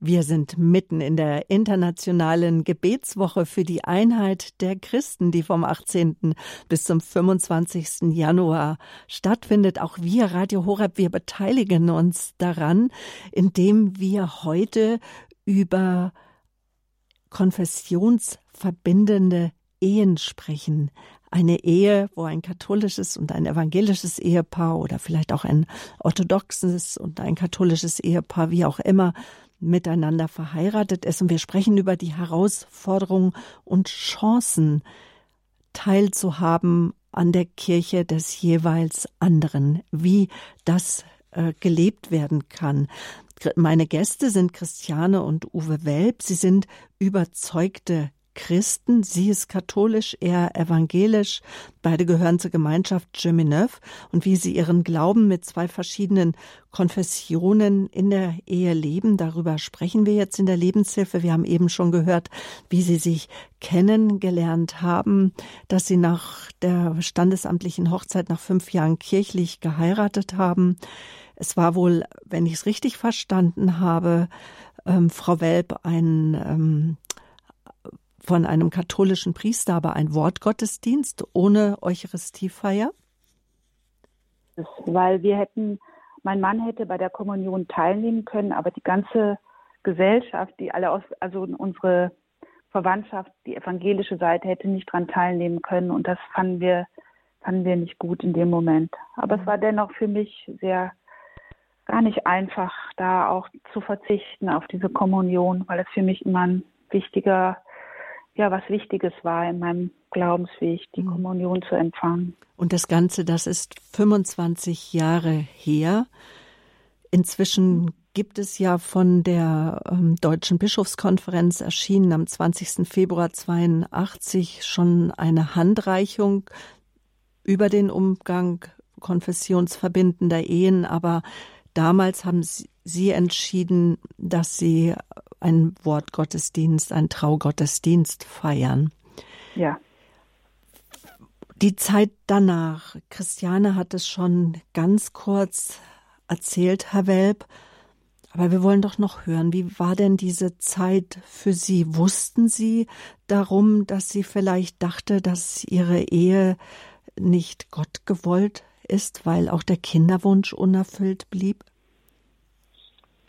Wir sind mitten in der internationalen Gebetswoche für die Einheit der Christen, die vom 18. bis zum 25. Januar stattfindet. Auch wir, Radio Horeb, wir beteiligen uns daran, indem wir heute über konfessionsverbindende Ehen sprechen. Eine Ehe, wo ein katholisches und ein evangelisches Ehepaar oder vielleicht auch ein orthodoxes und ein katholisches Ehepaar, wie auch immer, miteinander verheiratet ist. Und wir sprechen über die Herausforderungen und Chancen, teilzuhaben an der Kirche des jeweils anderen, wie das äh, gelebt werden kann. Meine Gäste sind Christiane und Uwe Welp. Sie sind überzeugte Christen. Sie ist katholisch, er evangelisch. Beide gehören zur Gemeinschaft Gemineuf. Und wie sie ihren Glauben mit zwei verschiedenen Konfessionen in der Ehe leben, darüber sprechen wir jetzt in der Lebenshilfe. Wir haben eben schon gehört, wie sie sich kennengelernt haben, dass sie nach der standesamtlichen Hochzeit nach fünf Jahren kirchlich geheiratet haben. Es war wohl, wenn ich es richtig verstanden habe, ähm, Frau Welp ein ähm, von einem katholischen Priester, aber ein Wortgottesdienst ohne Eucharistiefeier? Weil wir hätten, mein Mann hätte bei der Kommunion teilnehmen können, aber die ganze Gesellschaft, die alle aus, also unsere Verwandtschaft, die evangelische Seite hätte nicht daran teilnehmen können und das fanden wir, fanden wir nicht gut in dem Moment. Aber es war dennoch für mich sehr gar nicht einfach, da auch zu verzichten auf diese Kommunion, weil es für mich immer ein wichtiger, ja, was Wichtiges war in meinem Glaubensweg, die mhm. Kommunion zu empfangen. Und das Ganze, das ist 25 Jahre her. Inzwischen gibt es ja von der ähm, Deutschen Bischofskonferenz erschienen am 20. Februar 82 schon eine Handreichung über den Umgang konfessionsverbindender Ehen, aber damals haben Sie entschieden, dass Sie einen Wortgottesdienst, einen Traugottesdienst feiern. Ja. Die Zeit danach, Christiane hat es schon ganz kurz erzählt, Herr Welp, aber wir wollen doch noch hören, wie war denn diese Zeit für Sie? Wussten Sie darum, dass sie vielleicht dachte, dass ihre Ehe nicht Gott gewollt ist, weil auch der Kinderwunsch unerfüllt blieb?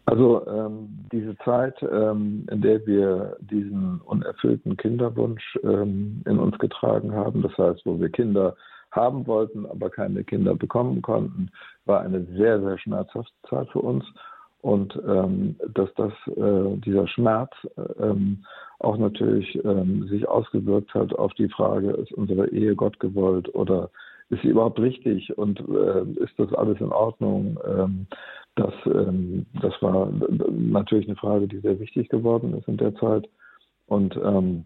Also ähm, diese Zeit, ähm, in der wir diesen unerfüllten Kinderwunsch ähm, in uns getragen haben, das heißt, wo wir Kinder haben wollten, aber keine Kinder bekommen konnten, war eine sehr, sehr schmerzhafte Zeit für uns. Und ähm, dass das, äh, dieser Schmerz ähm, auch natürlich ähm, sich ausgewirkt hat auf die Frage, ist unsere Ehe Gott gewollt oder ist sie überhaupt richtig und äh, ist das alles in Ordnung? Ähm, das, ähm, das war natürlich eine Frage, die sehr wichtig geworden ist in der Zeit. Und ähm,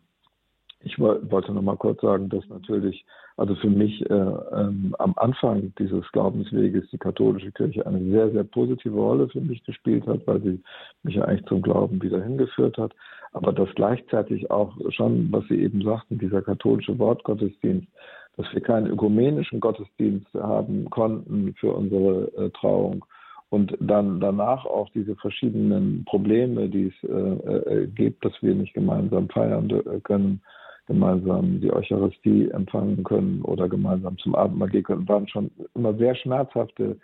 ich wollte noch mal kurz sagen, dass natürlich, also für mich äh, ähm, am Anfang dieses Glaubensweges die katholische Kirche eine sehr, sehr positive Rolle für mich gespielt hat, weil sie mich eigentlich zum Glauben wieder hingeführt hat. Aber dass gleichzeitig auch schon, was Sie eben sagten, dieser katholische Wortgottesdienst, dass wir keinen ökumenischen Gottesdienst haben konnten für unsere äh, Trauung und dann danach auch diese verschiedenen Probleme, die es äh, äh, gibt, dass wir nicht gemeinsam feiern äh, können, gemeinsam die Eucharistie empfangen können oder gemeinsam zum Abendmahl gehen können, waren schon immer sehr schmerzhafte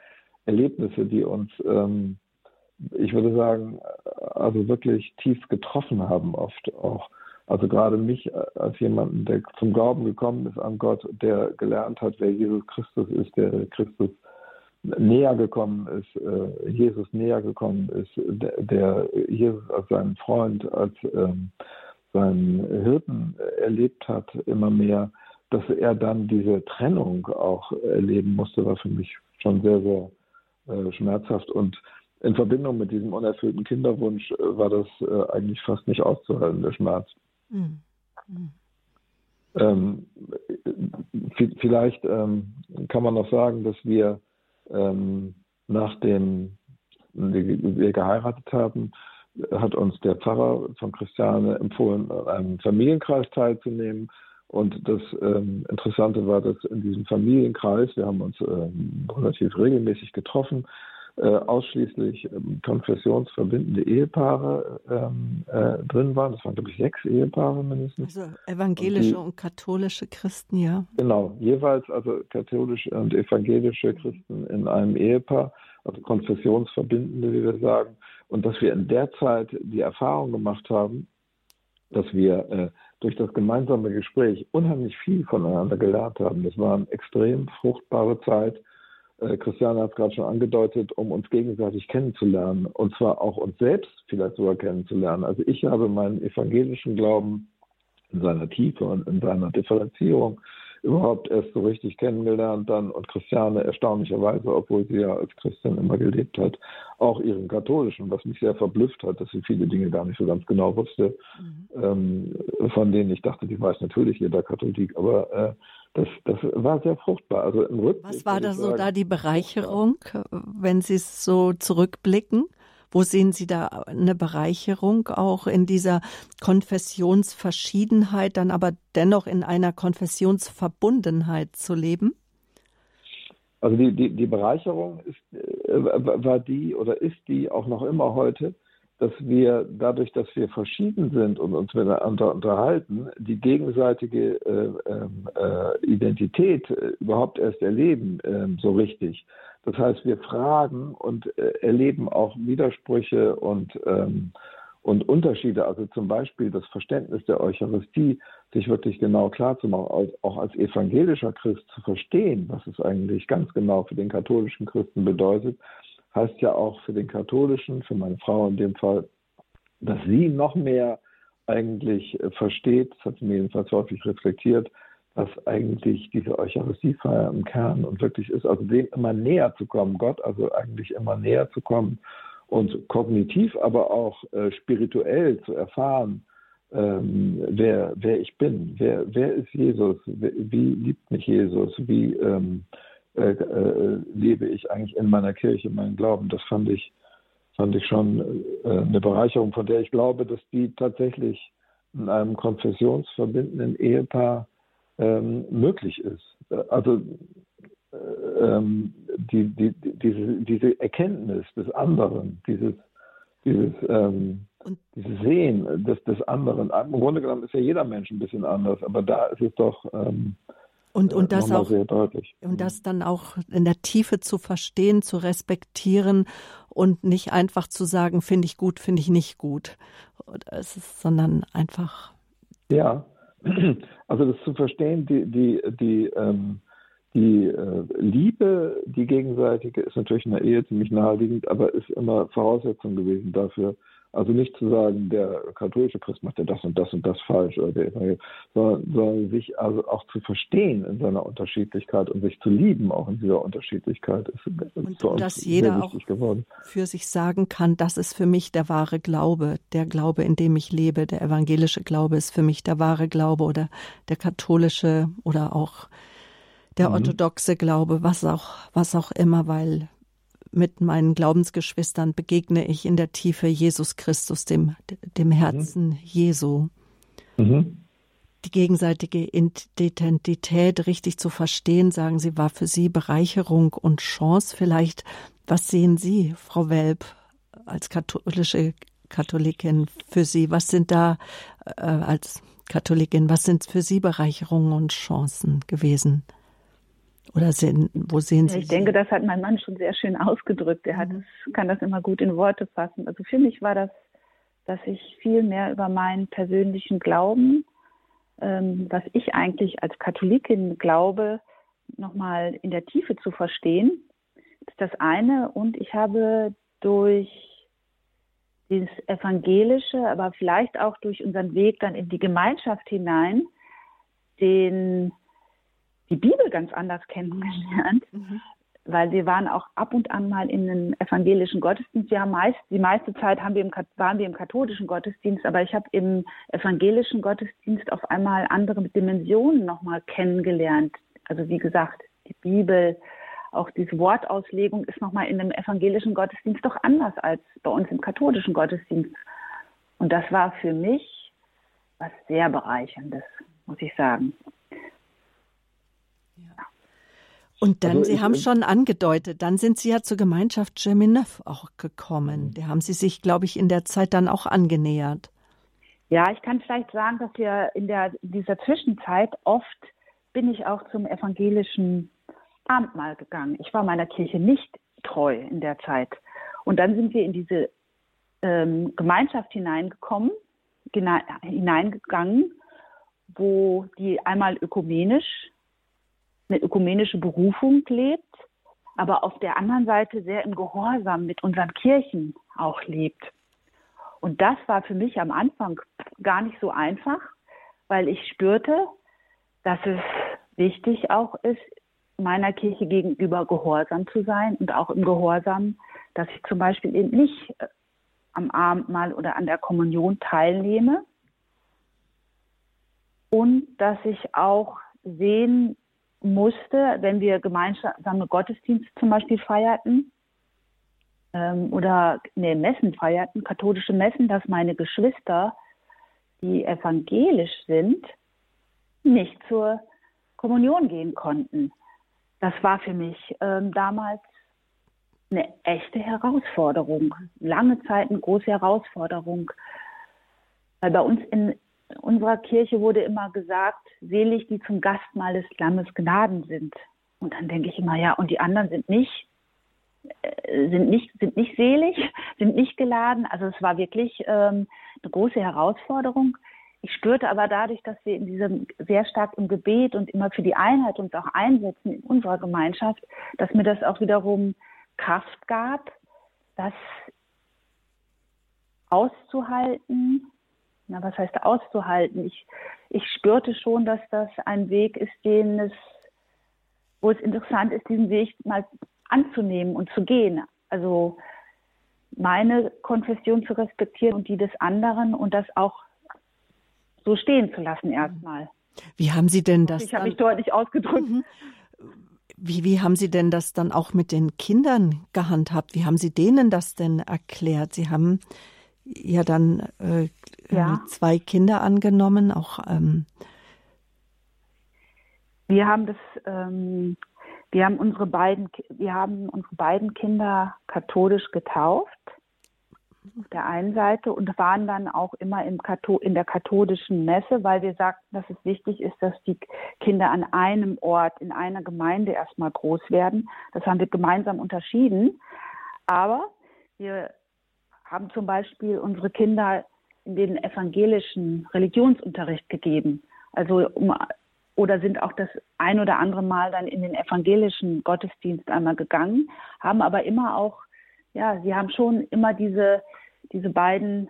Erlebnisse, die uns, ähm, ich würde sagen, also wirklich tief getroffen haben, oft auch. Also gerade mich als jemanden, der zum Glauben gekommen ist an Gott, der gelernt hat, wer Jesus Christus ist, der Christus näher gekommen ist, äh, Jesus näher gekommen ist, der, der, Jesus als seinen Freund, als ähm, seinen Hirten erlebt hat, immer mehr, dass er dann diese Trennung auch erleben musste, war für mich schon sehr, sehr äh, schmerzhaft. Und in Verbindung mit diesem unerfüllten Kinderwunsch äh, war das äh, eigentlich fast nicht auszuhalten, der Schmerz. Mhm. Mhm. Ähm, vielleicht ähm, kann man noch sagen, dass wir ähm, nachdem wir geheiratet haben, hat uns der Pfarrer von Christiane empfohlen, an einem Familienkreis teilzunehmen. Und das ähm, Interessante war, dass in diesem Familienkreis, wir haben uns ähm, relativ regelmäßig getroffen, äh, ausschließlich ähm, konfessionsverbindende Ehepaare ähm, äh, drin waren. Das waren, glaube ich, sechs Ehepaare mindestens. Also evangelische und, die, und, katholische Christen, ja. Genau, jeweils also katholische und evangelische Christen in einem Ehepaar, also konfessionsverbindende, wie wir sagen. Und dass wir in der Zeit die Erfahrung gemacht haben, dass wir äh, durch das gemeinsame Gespräch unheimlich viel voneinander gelernt haben. Das war eine extrem fruchtbare Zeit äh, Christiane hat es gerade schon angedeutet, um uns gegenseitig kennenzulernen und zwar auch uns selbst vielleicht sogar kennenzulernen. Also ich habe meinen evangelischen Glauben in seiner Tiefe und in seiner Differenzierung überhaupt erst so richtig kennengelernt dann und Christiane erstaunlicherweise, obwohl sie ja als Christin immer gelebt hat, auch ihren katholischen, was mich sehr verblüfft hat, dass sie viele Dinge gar nicht so ganz genau wusste, mhm. ähm, von denen ich dachte, die weiß natürlich jeder Katholik, aber äh, das, das war sehr fruchtbar. Also im Rückblick, Was war da so da die Bereicherung, wenn Sie es so zurückblicken? Wo sehen Sie da eine Bereicherung auch in dieser Konfessionsverschiedenheit, dann aber dennoch in einer Konfessionsverbundenheit zu leben? Also die, die, die Bereicherung ist, äh, war die oder ist die auch noch immer heute, dass wir dadurch, dass wir verschieden sind und uns miteinander unterhalten, die gegenseitige äh, äh, Identität äh, überhaupt erst erleben, ähm, so richtig. Das heißt, wir fragen und äh, erleben auch Widersprüche und, ähm, und Unterschiede. Also zum Beispiel das Verständnis der Eucharistie, sich wirklich genau klar zu machen, auch als evangelischer Christ zu verstehen, was es eigentlich ganz genau für den katholischen Christen bedeutet heißt ja auch für den katholischen, für meine Frau in dem Fall, dass sie noch mehr eigentlich äh, versteht, das hat sie mir jedenfalls häufig reflektiert, dass eigentlich diese Eucharistiefeier im Kern und wirklich ist, also dem immer näher zu kommen, Gott also eigentlich immer näher zu kommen und kognitiv, aber auch äh, spirituell zu erfahren, ähm, wer, wer ich bin, wer, wer ist Jesus, wie, wie liebt mich Jesus, wie, ähm, äh, äh, lebe ich eigentlich in meiner Kirche meinen Glauben. Das fand ich, fand ich schon äh, eine Bereicherung, von der ich glaube, dass die tatsächlich in einem konfessionsverbindenden Ehepaar ähm, möglich ist. Also äh, ähm, die, die, diese, diese Erkenntnis des anderen, dieses, dieses, ähm, dieses Sehen des, des anderen. Im Grunde genommen ist ja jeder Mensch ein bisschen anders, aber da ist es doch ähm, und, und das auch und mhm. das dann auch in der Tiefe zu verstehen, zu respektieren und nicht einfach zu sagen, finde ich gut, finde ich nicht gut, ist, sondern einfach. Ja, *clears throat* also das zu verstehen, die die die ähm, die äh, Liebe, die gegenseitige, ist natürlich in der Ehe ziemlich naheliegend, aber ist immer Voraussetzung gewesen dafür, also nicht zu sagen, der katholische Christ macht ja das und das und das falsch, oder der sondern, sondern sich also auch zu verstehen in seiner Unterschiedlichkeit und sich zu lieben auch in dieser Unterschiedlichkeit ist, ist und dass jeder auch geworden. für sich sagen kann, das ist für mich der wahre Glaube, der Glaube, in dem ich lebe, der evangelische Glaube ist für mich der wahre Glaube oder der katholische oder auch der mhm. orthodoxe Glaube, was auch, was auch immer, weil mit meinen Glaubensgeschwistern begegne ich in der Tiefe Jesus Christus, dem, dem Herzen mhm. Jesu. Mhm. Die gegenseitige Identität richtig zu verstehen, sagen Sie, war für Sie Bereicherung und Chance. Vielleicht, was sehen Sie, Frau Welp, als katholische Katholikin für Sie? Was sind da äh, als Katholikin, was sind für Sie Bereicherungen und Chancen gewesen? Oder sehen, wo sehen Sie? Ich denke, das hat mein Mann schon sehr schön ausgedrückt. Er hat mhm. das, kann das immer gut in Worte fassen. Also für mich war das, dass ich viel mehr über meinen persönlichen Glauben, ähm, was ich eigentlich als Katholikin glaube, nochmal in der Tiefe zu verstehen. Das ist das eine. Und ich habe durch dieses Evangelische, aber vielleicht auch durch unseren Weg dann in die Gemeinschaft hinein, den die Bibel ganz anders kennengelernt, mhm. weil wir waren auch ab und an mal in einem evangelischen Gottesdienst. Haben meist, die meiste Zeit haben wir im, waren wir im katholischen Gottesdienst, aber ich habe im evangelischen Gottesdienst auf einmal andere Dimensionen nochmal kennengelernt. Also wie gesagt, die Bibel, auch diese Wortauslegung ist nochmal in einem evangelischen Gottesdienst doch anders als bei uns im katholischen Gottesdienst. Und das war für mich was sehr bereicherndes, muss ich sagen. Und dann, also Sie haben schon angedeutet, dann sind Sie ja zur Gemeinschaft Cheminov auch gekommen. Mhm. Der haben Sie sich, glaube ich, in der Zeit dann auch angenähert. Ja, ich kann vielleicht sagen, dass wir in der, dieser Zwischenzeit oft bin ich auch zum evangelischen Abendmahl gegangen. Ich war meiner Kirche nicht treu in der Zeit. Und dann sind wir in diese ähm, Gemeinschaft hineingekommen, hineingegangen, wo die einmal ökumenisch eine ökumenische Berufung lebt, aber auf der anderen Seite sehr im Gehorsam mit unseren Kirchen auch lebt. Und das war für mich am Anfang gar nicht so einfach, weil ich spürte, dass es wichtig auch ist, meiner Kirche gegenüber gehorsam zu sein und auch im Gehorsam, dass ich zum Beispiel eben nicht äh, am Abendmahl oder an der Kommunion teilnehme und dass ich auch sehen musste, wenn wir gemeinsame Gottesdienste zum Beispiel feierten ähm, oder nee, Messen feierten, katholische Messen, dass meine Geschwister, die evangelisch sind, nicht zur Kommunion gehen konnten. Das war für mich ähm, damals eine echte Herausforderung, lange Zeit eine große Herausforderung. Weil bei uns in unserer Kirche wurde immer gesagt, selig, die zum Gastmahl des Lammes Gnaden sind. Und dann denke ich immer, ja, und die anderen sind nicht, äh, sind nicht, sind nicht selig, *laughs* sind nicht geladen. Also es war wirklich ähm, eine große Herausforderung. Ich spürte aber dadurch, dass wir in diesem sehr stark im Gebet und immer für die Einheit uns auch einsetzen in unserer Gemeinschaft, dass mir das auch wiederum Kraft gab, das auszuhalten. Na, was heißt auszuhalten? Ich, ich spürte schon, dass das ein Weg ist, den es, wo es interessant ist, diesen Weg mal anzunehmen und zu gehen. Also meine Konfession zu respektieren und die des anderen und das auch so stehen zu lassen erstmal. Wie haben Sie denn das? Ich habe mich deutlich ausgedrückt. Mhm. Wie, wie haben Sie denn das dann auch mit den Kindern gehandhabt? Wie haben Sie denen das denn erklärt? Sie haben ja dann äh, ja. zwei Kinder angenommen, auch ähm wir haben das, ähm, wir haben unsere beiden, wir haben unsere beiden Kinder katholisch getauft auf der einen Seite und waren dann auch immer im Kato in der katholischen Messe, weil wir sagten, dass es wichtig ist, dass die Kinder an einem Ort, in einer Gemeinde erstmal groß werden. Das haben wir gemeinsam unterschieden. Aber wir haben zum Beispiel unsere Kinder in den evangelischen Religionsunterricht gegeben. Also um, oder sind auch das ein oder andere Mal dann in den evangelischen Gottesdienst einmal gegangen, haben aber immer auch ja, sie haben schon immer diese, diese beiden,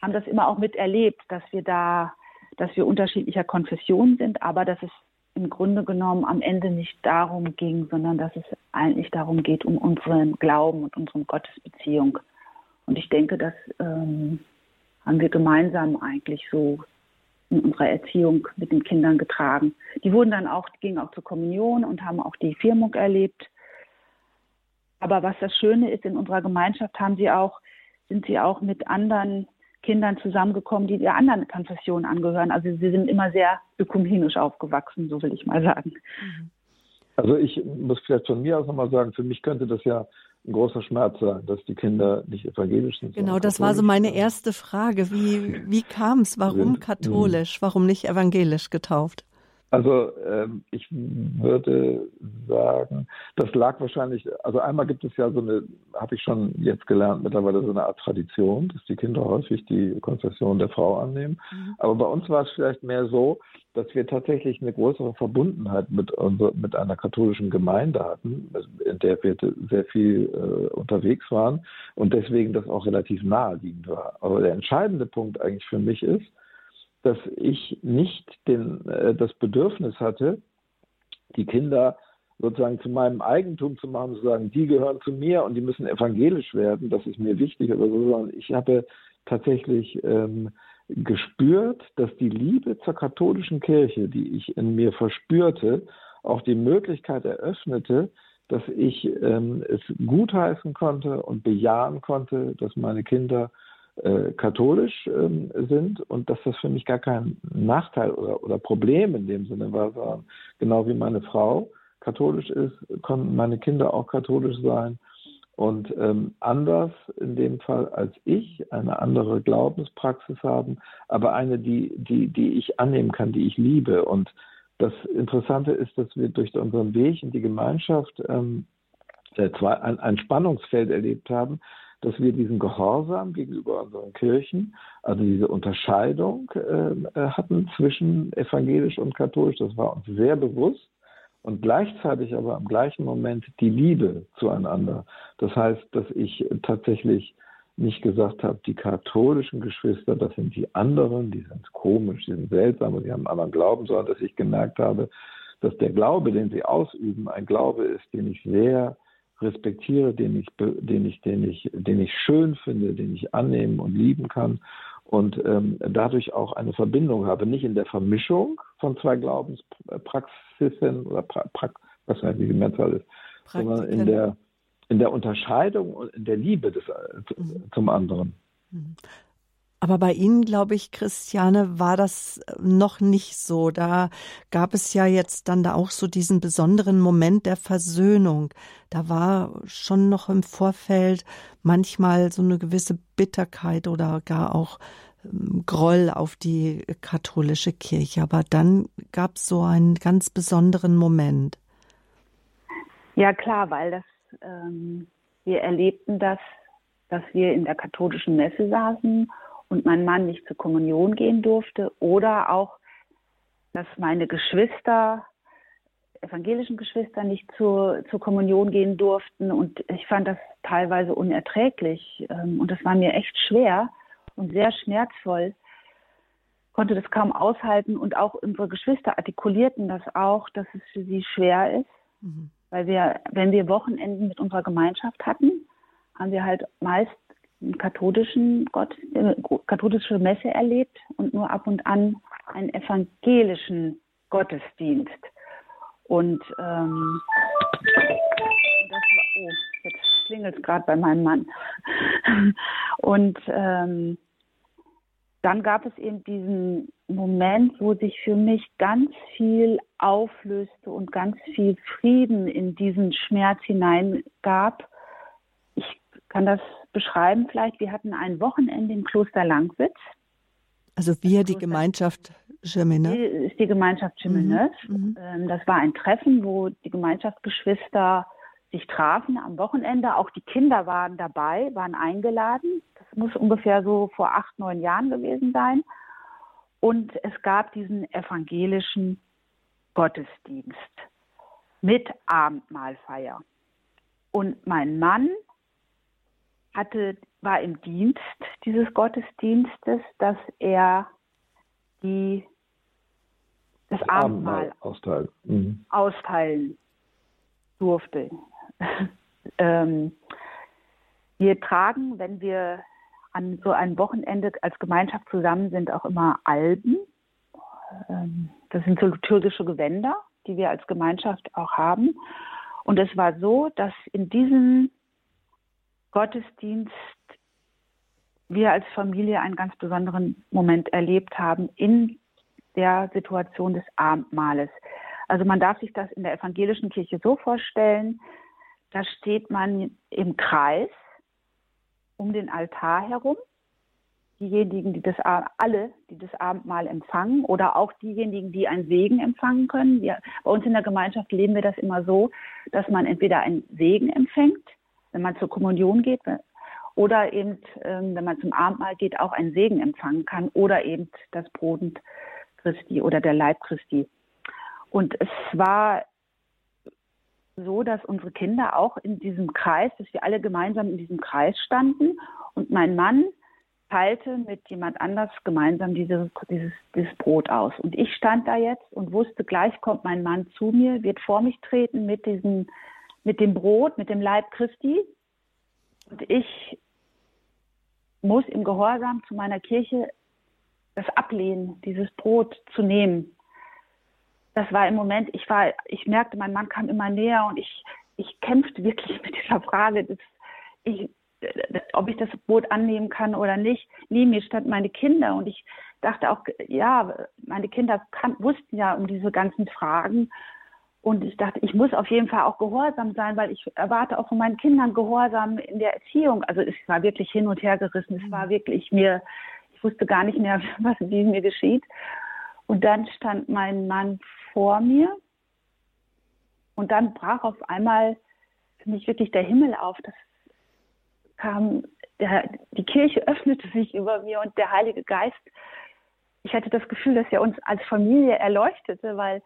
haben das immer auch miterlebt, dass wir da, dass wir unterschiedlicher Konfession sind, aber dass es im Grunde genommen am Ende nicht darum ging, sondern dass es eigentlich darum geht, um unseren Glauben und unsere Gottesbeziehung. Und ich denke, das ähm, haben wir gemeinsam eigentlich so in unserer Erziehung mit den Kindern getragen. Die wurden dann auch, gingen auch zur Kommunion und haben auch die Firmung erlebt. Aber was das Schöne ist, in unserer Gemeinschaft haben sie auch, sind sie auch mit anderen Kindern zusammengekommen, die der anderen Konfession angehören. Also sie sind immer sehr ökumenisch aufgewachsen, so will ich mal sagen. Also ich muss vielleicht von mir aus nochmal sagen, für mich könnte das ja ein großer Schmerz sein, dass die Kinder nicht evangelisch sind. Genau, das war so meine erste Frage. Wie, wie kam es? Warum katholisch? Warum nicht evangelisch getauft? Also ähm, ich würde sagen, das lag wahrscheinlich, also einmal gibt es ja so eine, habe ich schon jetzt gelernt, mittlerweile so eine Art Tradition, dass die Kinder häufig die Konfession der Frau annehmen. Mhm. Aber bei uns war es vielleicht mehr so, dass wir tatsächlich eine größere Verbundenheit mit, unser, mit einer katholischen Gemeinde hatten, in der wir sehr viel äh, unterwegs waren und deswegen das auch relativ naheliegend war. Aber der entscheidende Punkt eigentlich für mich ist, dass ich nicht den, äh, das Bedürfnis hatte, die Kinder sozusagen zu meinem Eigentum zu machen, zu sagen, die gehören zu mir und die müssen evangelisch werden, das ist mir wichtig oder so, sondern ich habe tatsächlich ähm, gespürt, dass die Liebe zur katholischen Kirche, die ich in mir verspürte, auch die Möglichkeit eröffnete, dass ich ähm, es gutheißen konnte und bejahen konnte, dass meine Kinder äh, katholisch ähm, sind und dass das für mich gar kein Nachteil oder, oder Problem in dem Sinne war, sondern genau wie meine Frau katholisch ist, konnten meine Kinder auch katholisch sein und ähm, anders in dem Fall als ich eine andere Glaubenspraxis haben, aber eine, die, die, die ich annehmen kann, die ich liebe. Und das Interessante ist, dass wir durch unseren Weg in die Gemeinschaft ähm, ein, ein Spannungsfeld erlebt haben, dass wir diesen Gehorsam gegenüber unseren Kirchen, also diese Unterscheidung äh, hatten zwischen evangelisch und katholisch. Das war uns sehr bewusst und gleichzeitig aber im gleichen Moment die Liebe zueinander. Das heißt, dass ich tatsächlich nicht gesagt habe, die katholischen Geschwister, das sind die anderen, die sind komisch, die sind seltsam und die haben einen anderen Glauben, sondern dass ich gemerkt habe, dass der Glaube, den sie ausüben, ein Glaube ist, den ich sehr respektiere, den ich, den ich, den ich, den ich schön finde, den ich annehmen und lieben kann und ähm, dadurch auch eine Verbindung habe, nicht in der Vermischung von zwei Glaubenspraxisen oder pra, pra, was weiß ich, wie die Mehrzahl ist, Praktiken. sondern in der in der Unterscheidung und in der Liebe des, mhm. zum anderen. Aber bei Ihnen, glaube ich, Christiane, war das noch nicht so. Da gab es ja jetzt dann da auch so diesen besonderen Moment der Versöhnung. Da war schon noch im Vorfeld manchmal so eine gewisse Bitterkeit oder gar auch ähm, Groll auf die katholische Kirche. Aber dann gab es so einen ganz besonderen Moment. Ja, klar, weil das, ähm, wir erlebten das, dass wir in der katholischen Messe saßen und mein Mann nicht zur Kommunion gehen durfte oder auch, dass meine Geschwister, evangelischen Geschwister, nicht zur, zur Kommunion gehen durften. Und ich fand das teilweise unerträglich. Ähm, und das war mir echt schwer und sehr schmerzvoll. Konnte das kaum aushalten. Und auch unsere Geschwister artikulierten das auch, dass es für sie schwer ist. Mhm. Weil wir, wenn wir Wochenenden mit unserer Gemeinschaft hatten, haben wir halt meist katholischen Gott, äh, katholische Messe erlebt und nur ab und an einen evangelischen Gottesdienst. Und ähm, das war, oh, jetzt klingelt es gerade bei meinem Mann. *laughs* und ähm, dann gab es eben diesen Moment, wo sich für mich ganz viel auflöste und ganz viel Frieden in diesen Schmerz hineingab. Ich kann das beschreiben vielleicht. Wir hatten ein Wochenende im Kloster Langwitz. Also wir, die Gemeinschaft Chemineux? Ist die Gemeinschaft Chemineux. Mhm. mhm. Ähm, das war ein Treffen, wo die Gemeinschaftsgeschwister sich trafen am Wochenende. Auch die Kinder waren dabei, waren eingeladen. Das muss ungefähr so vor acht, neun Jahren gewesen sein. Und es gab diesen evangelischen Gottesdienst mit Abendmahlfeier. Und mein Mann hatte, war im Dienst dieses Gottesdienstes, dass er die, das, das Abendmahl, Abendmahl austeilen. Mhm. austeilen durfte. *laughs* ähm, wir tragen, wenn wir an so einem Wochenende als Gemeinschaft zusammen sind, auch immer Alben. Ähm, das sind so liturgische Gewänder, die wir als Gemeinschaft auch haben. Und es war so, dass in diesem Gottesdienst wir als Familie einen ganz besonderen Moment erlebt haben in der Situation des Abendmahles. Also man darf sich das in der evangelischen Kirche so vorstellen, da steht man im Kreis um den Altar herum. Diejenigen, die das alle, die das Abendmahl empfangen oder auch diejenigen, die einen Segen empfangen können. Wir, bei uns in der Gemeinschaft leben wir das immer so, dass man entweder einen Segen empfängt, wenn man zur Kommunion geht, oder eben, ähm, wenn man zum Abendmahl geht, auch einen Segen empfangen kann oder eben das Brot Christi oder der Leib Christi. Und es war so, dass unsere Kinder auch in diesem Kreis, dass wir alle gemeinsam in diesem Kreis standen und mein Mann teilte mit jemand anders gemeinsam dieses, dieses, dieses Brot aus. Und ich stand da jetzt und wusste, gleich kommt mein Mann zu mir, wird vor mich treten mit diesem, mit dem Brot, mit dem Leib Christi. Und ich muss im Gehorsam zu meiner Kirche das ablehnen, dieses Brot zu nehmen das war im Moment, ich war, ich merkte, mein Mann kam immer näher und ich, ich kämpfte wirklich *laughs* mit dieser Frage, dass ich, ob ich das Boot annehmen kann oder nicht. Neben mir standen meine Kinder und ich dachte auch, ja, meine Kinder kann, wussten ja um diese ganzen Fragen. Und ich dachte, ich muss auf jeden Fall auch gehorsam sein, weil ich erwarte auch von meinen Kindern Gehorsam in der Erziehung. Also es war wirklich hin und her gerissen. Es war wirklich mir, ich wusste gar nicht mehr, *laughs* was wie mir geschieht. Und dann stand mein Mann vor mir und dann brach auf einmal für mich wirklich der Himmel auf. Das kam, der, die Kirche *laughs* öffnete sich über mir und der Heilige Geist. Ich hatte das Gefühl, dass er uns als Familie erleuchtete, weil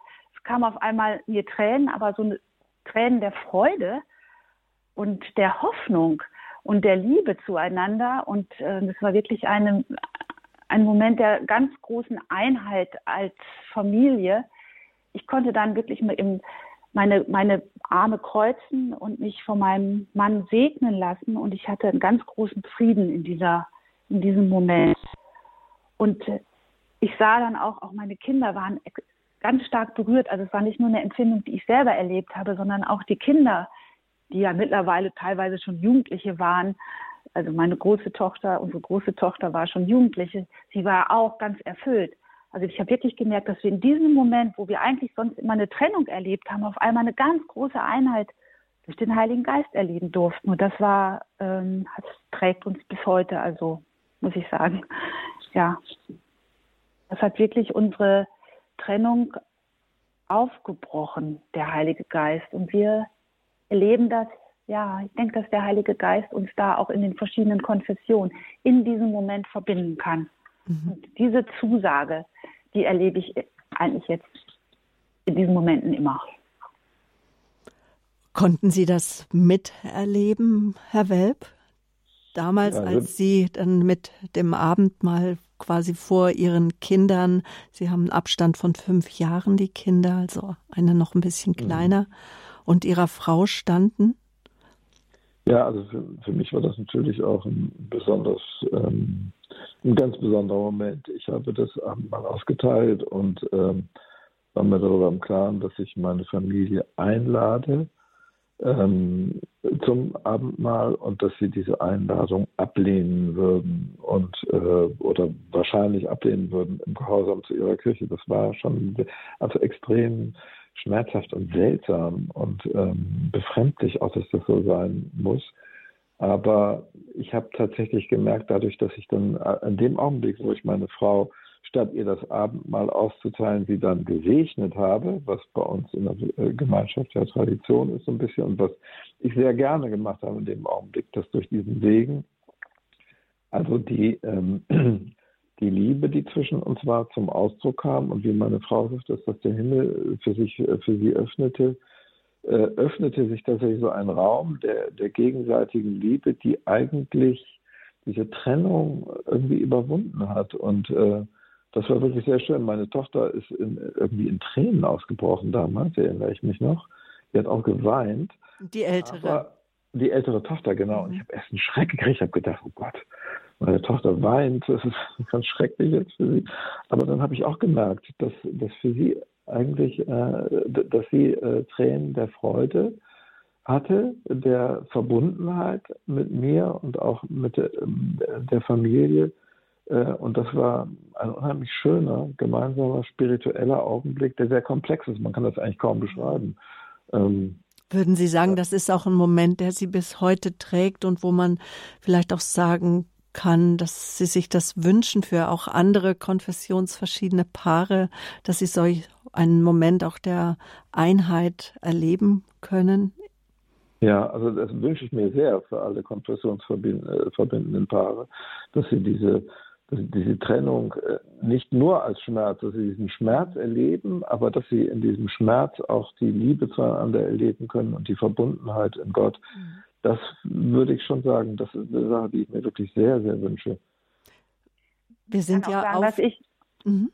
es kam auf einmal mir Tränen, aber so Tränen der Freude und der Hoffnung und der Liebe zueinander. Und äh, das war wirklich eine, ein Moment der ganz großen Einheit als Familie. Ich konnte dann wirklich meine, meine Arme kreuzen und mich von meinem Mann segnen lassen und ich hatte einen ganz großen Frieden in dieser, in diesem Moment. Und ich sah dann auch, auch meine Kinder waren ganz stark berührt. Also es war nicht nur eine Empfindung, die ich selber erlebt habe, sondern auch die Kinder, die ja mittlerweile teilweise schon Jugendliche waren, Also meine große Tochter, unsere große Tochter war schon Jugendliche. Sie war auch ganz erfüllt. Also ich habe wirklich gemerkt, dass wir in diesem Moment, wo wir eigentlich sonst immer eine Trennung erlebt haben, auf einmal eine ganz große Einheit durch den Heiligen Geist erleben durften. Und das war, ähm, das trägt uns bis heute, also muss ich sagen. Ja, das hat wirklich unsere Trennung aufgebrochen, der Heilige Geist. Und wir erleben das, ja, ich denke, dass der Heilige Geist uns da auch in den verschiedenen Konfessionen in diesem Moment verbinden kann. Mhm. Und diese Zusage, die erlebe ich eigentlich jetzt in diesen Momenten immer. Konnten Sie das miterleben, Herr Welp? Damals, also als Sie dann mit dem Abendmahl quasi vor Ihren Kindern, Sie haben einen Abstand von fünf Jahren, die Kinder, also eine noch ein bisschen mhm. kleiner, mhm. und Ihrer Frau standen? Ja, also für, für, mich war das natürlich auch ein besonders, ähm, ein ganz besonderer Moment. Ich habe das Abendmahl ausgeteilt und ähm, war mir darüber im Klaren, dass ich meine Familie einlade ähm, zum Abendmahl und dass sie diese Einladung ablehnen würden und äh, oder wahrscheinlich ablehnen würden im Gehorsam zu ihrer Kirche. Das war schon also extrem schmerzhaft und seltsam und ähm, befremdlich auch, dass das so sein muss. Aber ich habe tatsächlich gemerkt, dadurch, dass ich dann äh, in dem Augenblick, wo ich meine Frau statt ihr das Abendmahl auszuteilen, sie dann gesegnet habe, was bei uns in der äh, Gemeinschaft ja Tradition ist so ein bisschen und was ich sehr gerne gemacht habe in dem Augenblick, dass durch diesen Segen, also die, ähm, *clears throat* die Liebe, die zwischen uns war, zum Ausdruck kam und wie meine Frau sagt, dass das der Himmel für sich, äh, für sie öffnete, äh, öffnete sich tatsächlich so ein Raum der, der gegenseitigen Liebe, die eigentlich diese Trennung irgendwie überwunden hat und äh, das war wirklich sehr schön. Meine Tochter ist in, irgendwie in Tränen ausgebrochen damals, erinnere ich mich noch. Die hat auch geweint. Die ältere. die ältere Tochter, genau. Und ich habe erst einen Schreck gekriegt. Ich habe gedacht, oh Gott, meine Tochter weint. Das ist *laughs* ganz schrecklich jetzt für sie. Aber dann habe ich auch gemerkt, dass, dass für sie eigentlich, äh, dass sie äh, Tränen der Freude hatte, der Verbundenheit mit mir und auch mit der, der Familie und das war ein unheimlich schöner, gemeinsamer, spiritueller Augenblick, der sehr komplex ist. Man kann das eigentlich kaum beschreiben. Ähm, Würden Sie sagen, das ist auch ein Moment, der Sie bis heute trägt und wo man vielleicht auch sagen kann, dass Sie sich das wünschen für auch andere konfessionsverschiedene Paare, dass Sie solch einen Moment auch der Einheit erleben können? Ja, also das wünsche ich mir sehr für alle konfessionsverbindenden Paare, dass sie diese diese Trennung äh, nicht nur als Schmerz, dass sie diesen Schmerz erleben, aber dass sie in diesem Schmerz auch die Liebe zueinander erleben können und die Verbundenheit in Gott. Mhm. Das würde ich schon sagen, das ist eine Sache, die ich mir wirklich sehr, sehr wünsche. Wir sind ja sagen, auf... Ich, mhm.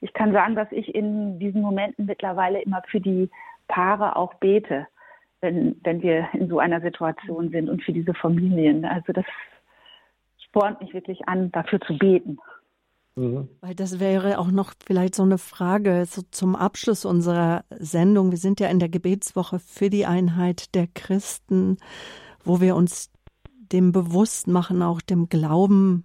ich kann sagen, dass ich in diesen Momenten mittlerweile immer für die Paare auch bete, wenn, wenn wir in so einer Situation sind und für diese Familien. Also das spornt mich wirklich an, dafür zu beten. Mhm. Weil das wäre auch noch vielleicht so eine Frage so zum Abschluss unserer Sendung. Wir sind ja in der Gebetswoche für die Einheit der Christen, wo wir uns dem bewusst machen, auch dem Glauben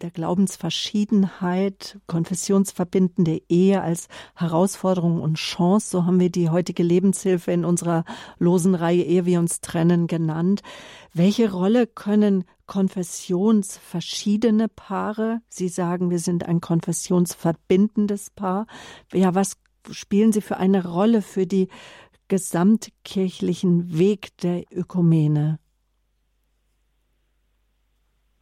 der Glaubensverschiedenheit, konfessionsverbindende Ehe als Herausforderung und Chance. So haben wir die heutige Lebenshilfe in unserer losen Reihe Ehe wir uns trennen genannt. Welche Rolle können konfessionsverschiedene Paare, Sie sagen, wir sind ein konfessionsverbindendes Paar. Ja, was spielen sie für eine Rolle für die gesamtkirchlichen Weg der Ökumene?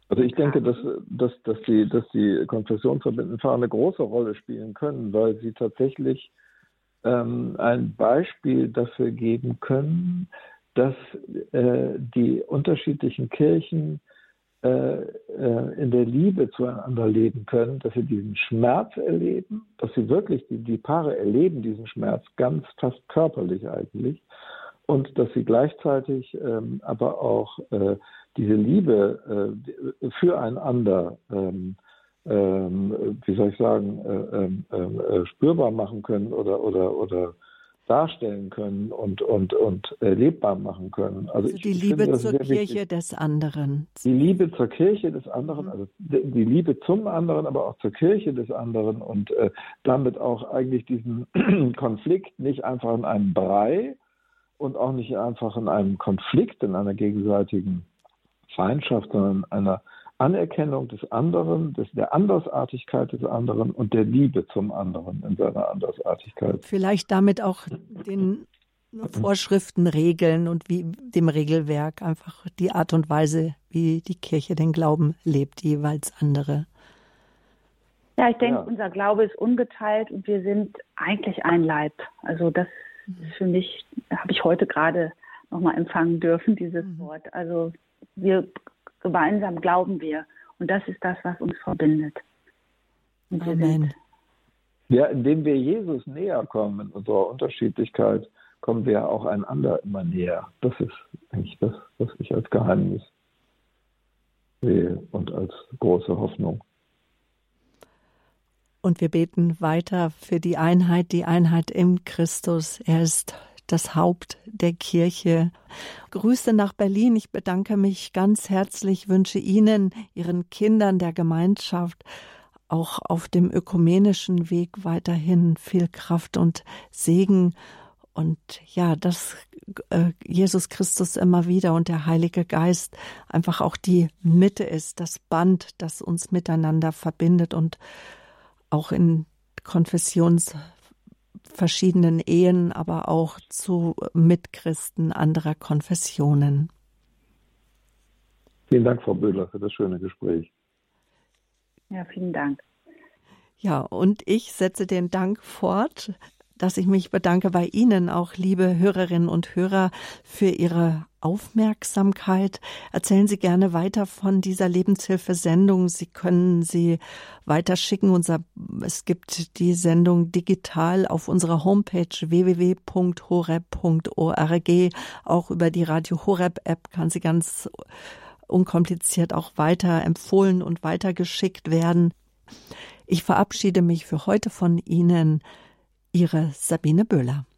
Also ich denke, dass, dass, dass, die, dass die konfessionsverbindenden eine große Rolle spielen können, weil sie tatsächlich ähm, ein Beispiel dafür geben können, dass äh, die unterschiedlichen Kirchen äh, äh, in der Liebe zueinander leben können, dass sie diesen Schmerz erleben, dass sie wirklich, die, die Paare erleben diesen Schmerz ganz fast körperlich eigentlich und dass sie gleichzeitig ähm, aber auch äh, diese Liebe äh, füreinander, ähm, ähm, wie soll ich sagen, äh, ähm, äh, spürbar machen können oder, oder, oder darstellen können und, und, und lebbar machen können. Also, also ich, die Liebe finde, zur Kirche wichtig. des anderen. Die Liebe zur Kirche des anderen, mhm. also die Liebe zum anderen, aber auch zur Kirche des anderen und äh, damit auch eigentlich diesen *clears throat* Konflikt nicht einfach in einem Brei und auch nicht einfach in einem Konflikt, in einer gegenseitigen Feindschaft, sondern in einer Anerkennung des anderen, des, der Andersartigkeit des anderen und der Liebe zum anderen in seiner Andersartigkeit. Vielleicht damit auch den Vorschriften, Regeln und wie dem Regelwerk einfach die Art und Weise, wie die Kirche den Glauben lebt, jeweils andere. Ja, ich denke, ja. unser Glaube ist ungeteilt und wir sind eigentlich ein Leib. Also das ist für mich, habe ich heute gerade nochmal empfangen dürfen, dieses mhm. Wort. Also wir gemeinsam glauben wir. Und das ist das, was uns verbindet. Und Amen. Ja, indem wir Jesus näher kommen in unserer Unterschiedlichkeit, kommen wir auch einander immer näher. Das ist eigentlich das, was ich als Geheimnis sehe und als große Hoffnung. Und wir beten weiter für die Einheit, die Einheit im Christus. Er ist das Haupt der Kirche. Grüße nach Berlin. Ich bedanke mich ganz herzlich, wünsche Ihnen, Ihren Kindern der Gemeinschaft auch auf dem ökumenischen Weg weiterhin viel Kraft und Segen. Und ja, dass äh, Jesus Christus immer wieder und der Heilige Geist einfach auch die Mitte ist, das Band, das uns miteinander verbindet und auch in Konfessions verschiedenen Ehen, aber auch zu Mitchristen anderer Konfessionen. Vielen Dank, Frau Böhler, für das schöne Gespräch. Ja, vielen Dank. Ja, und ich setze den Dank fort dass ich mich bedanke bei Ihnen auch, liebe Hörerinnen und Hörer, für Ihre Aufmerksamkeit. Erzählen Sie gerne weiter von dieser Lebenshilfe-Sendung. Sie können sie weiterschicken. Es gibt die Sendung digital auf unserer Homepage www.horeb.org. Auch über die Radio Horeb App kann sie ganz unkompliziert auch weiter empfohlen und weitergeschickt werden. Ich verabschiede mich für heute von Ihnen. Ihre Sabine Böhler.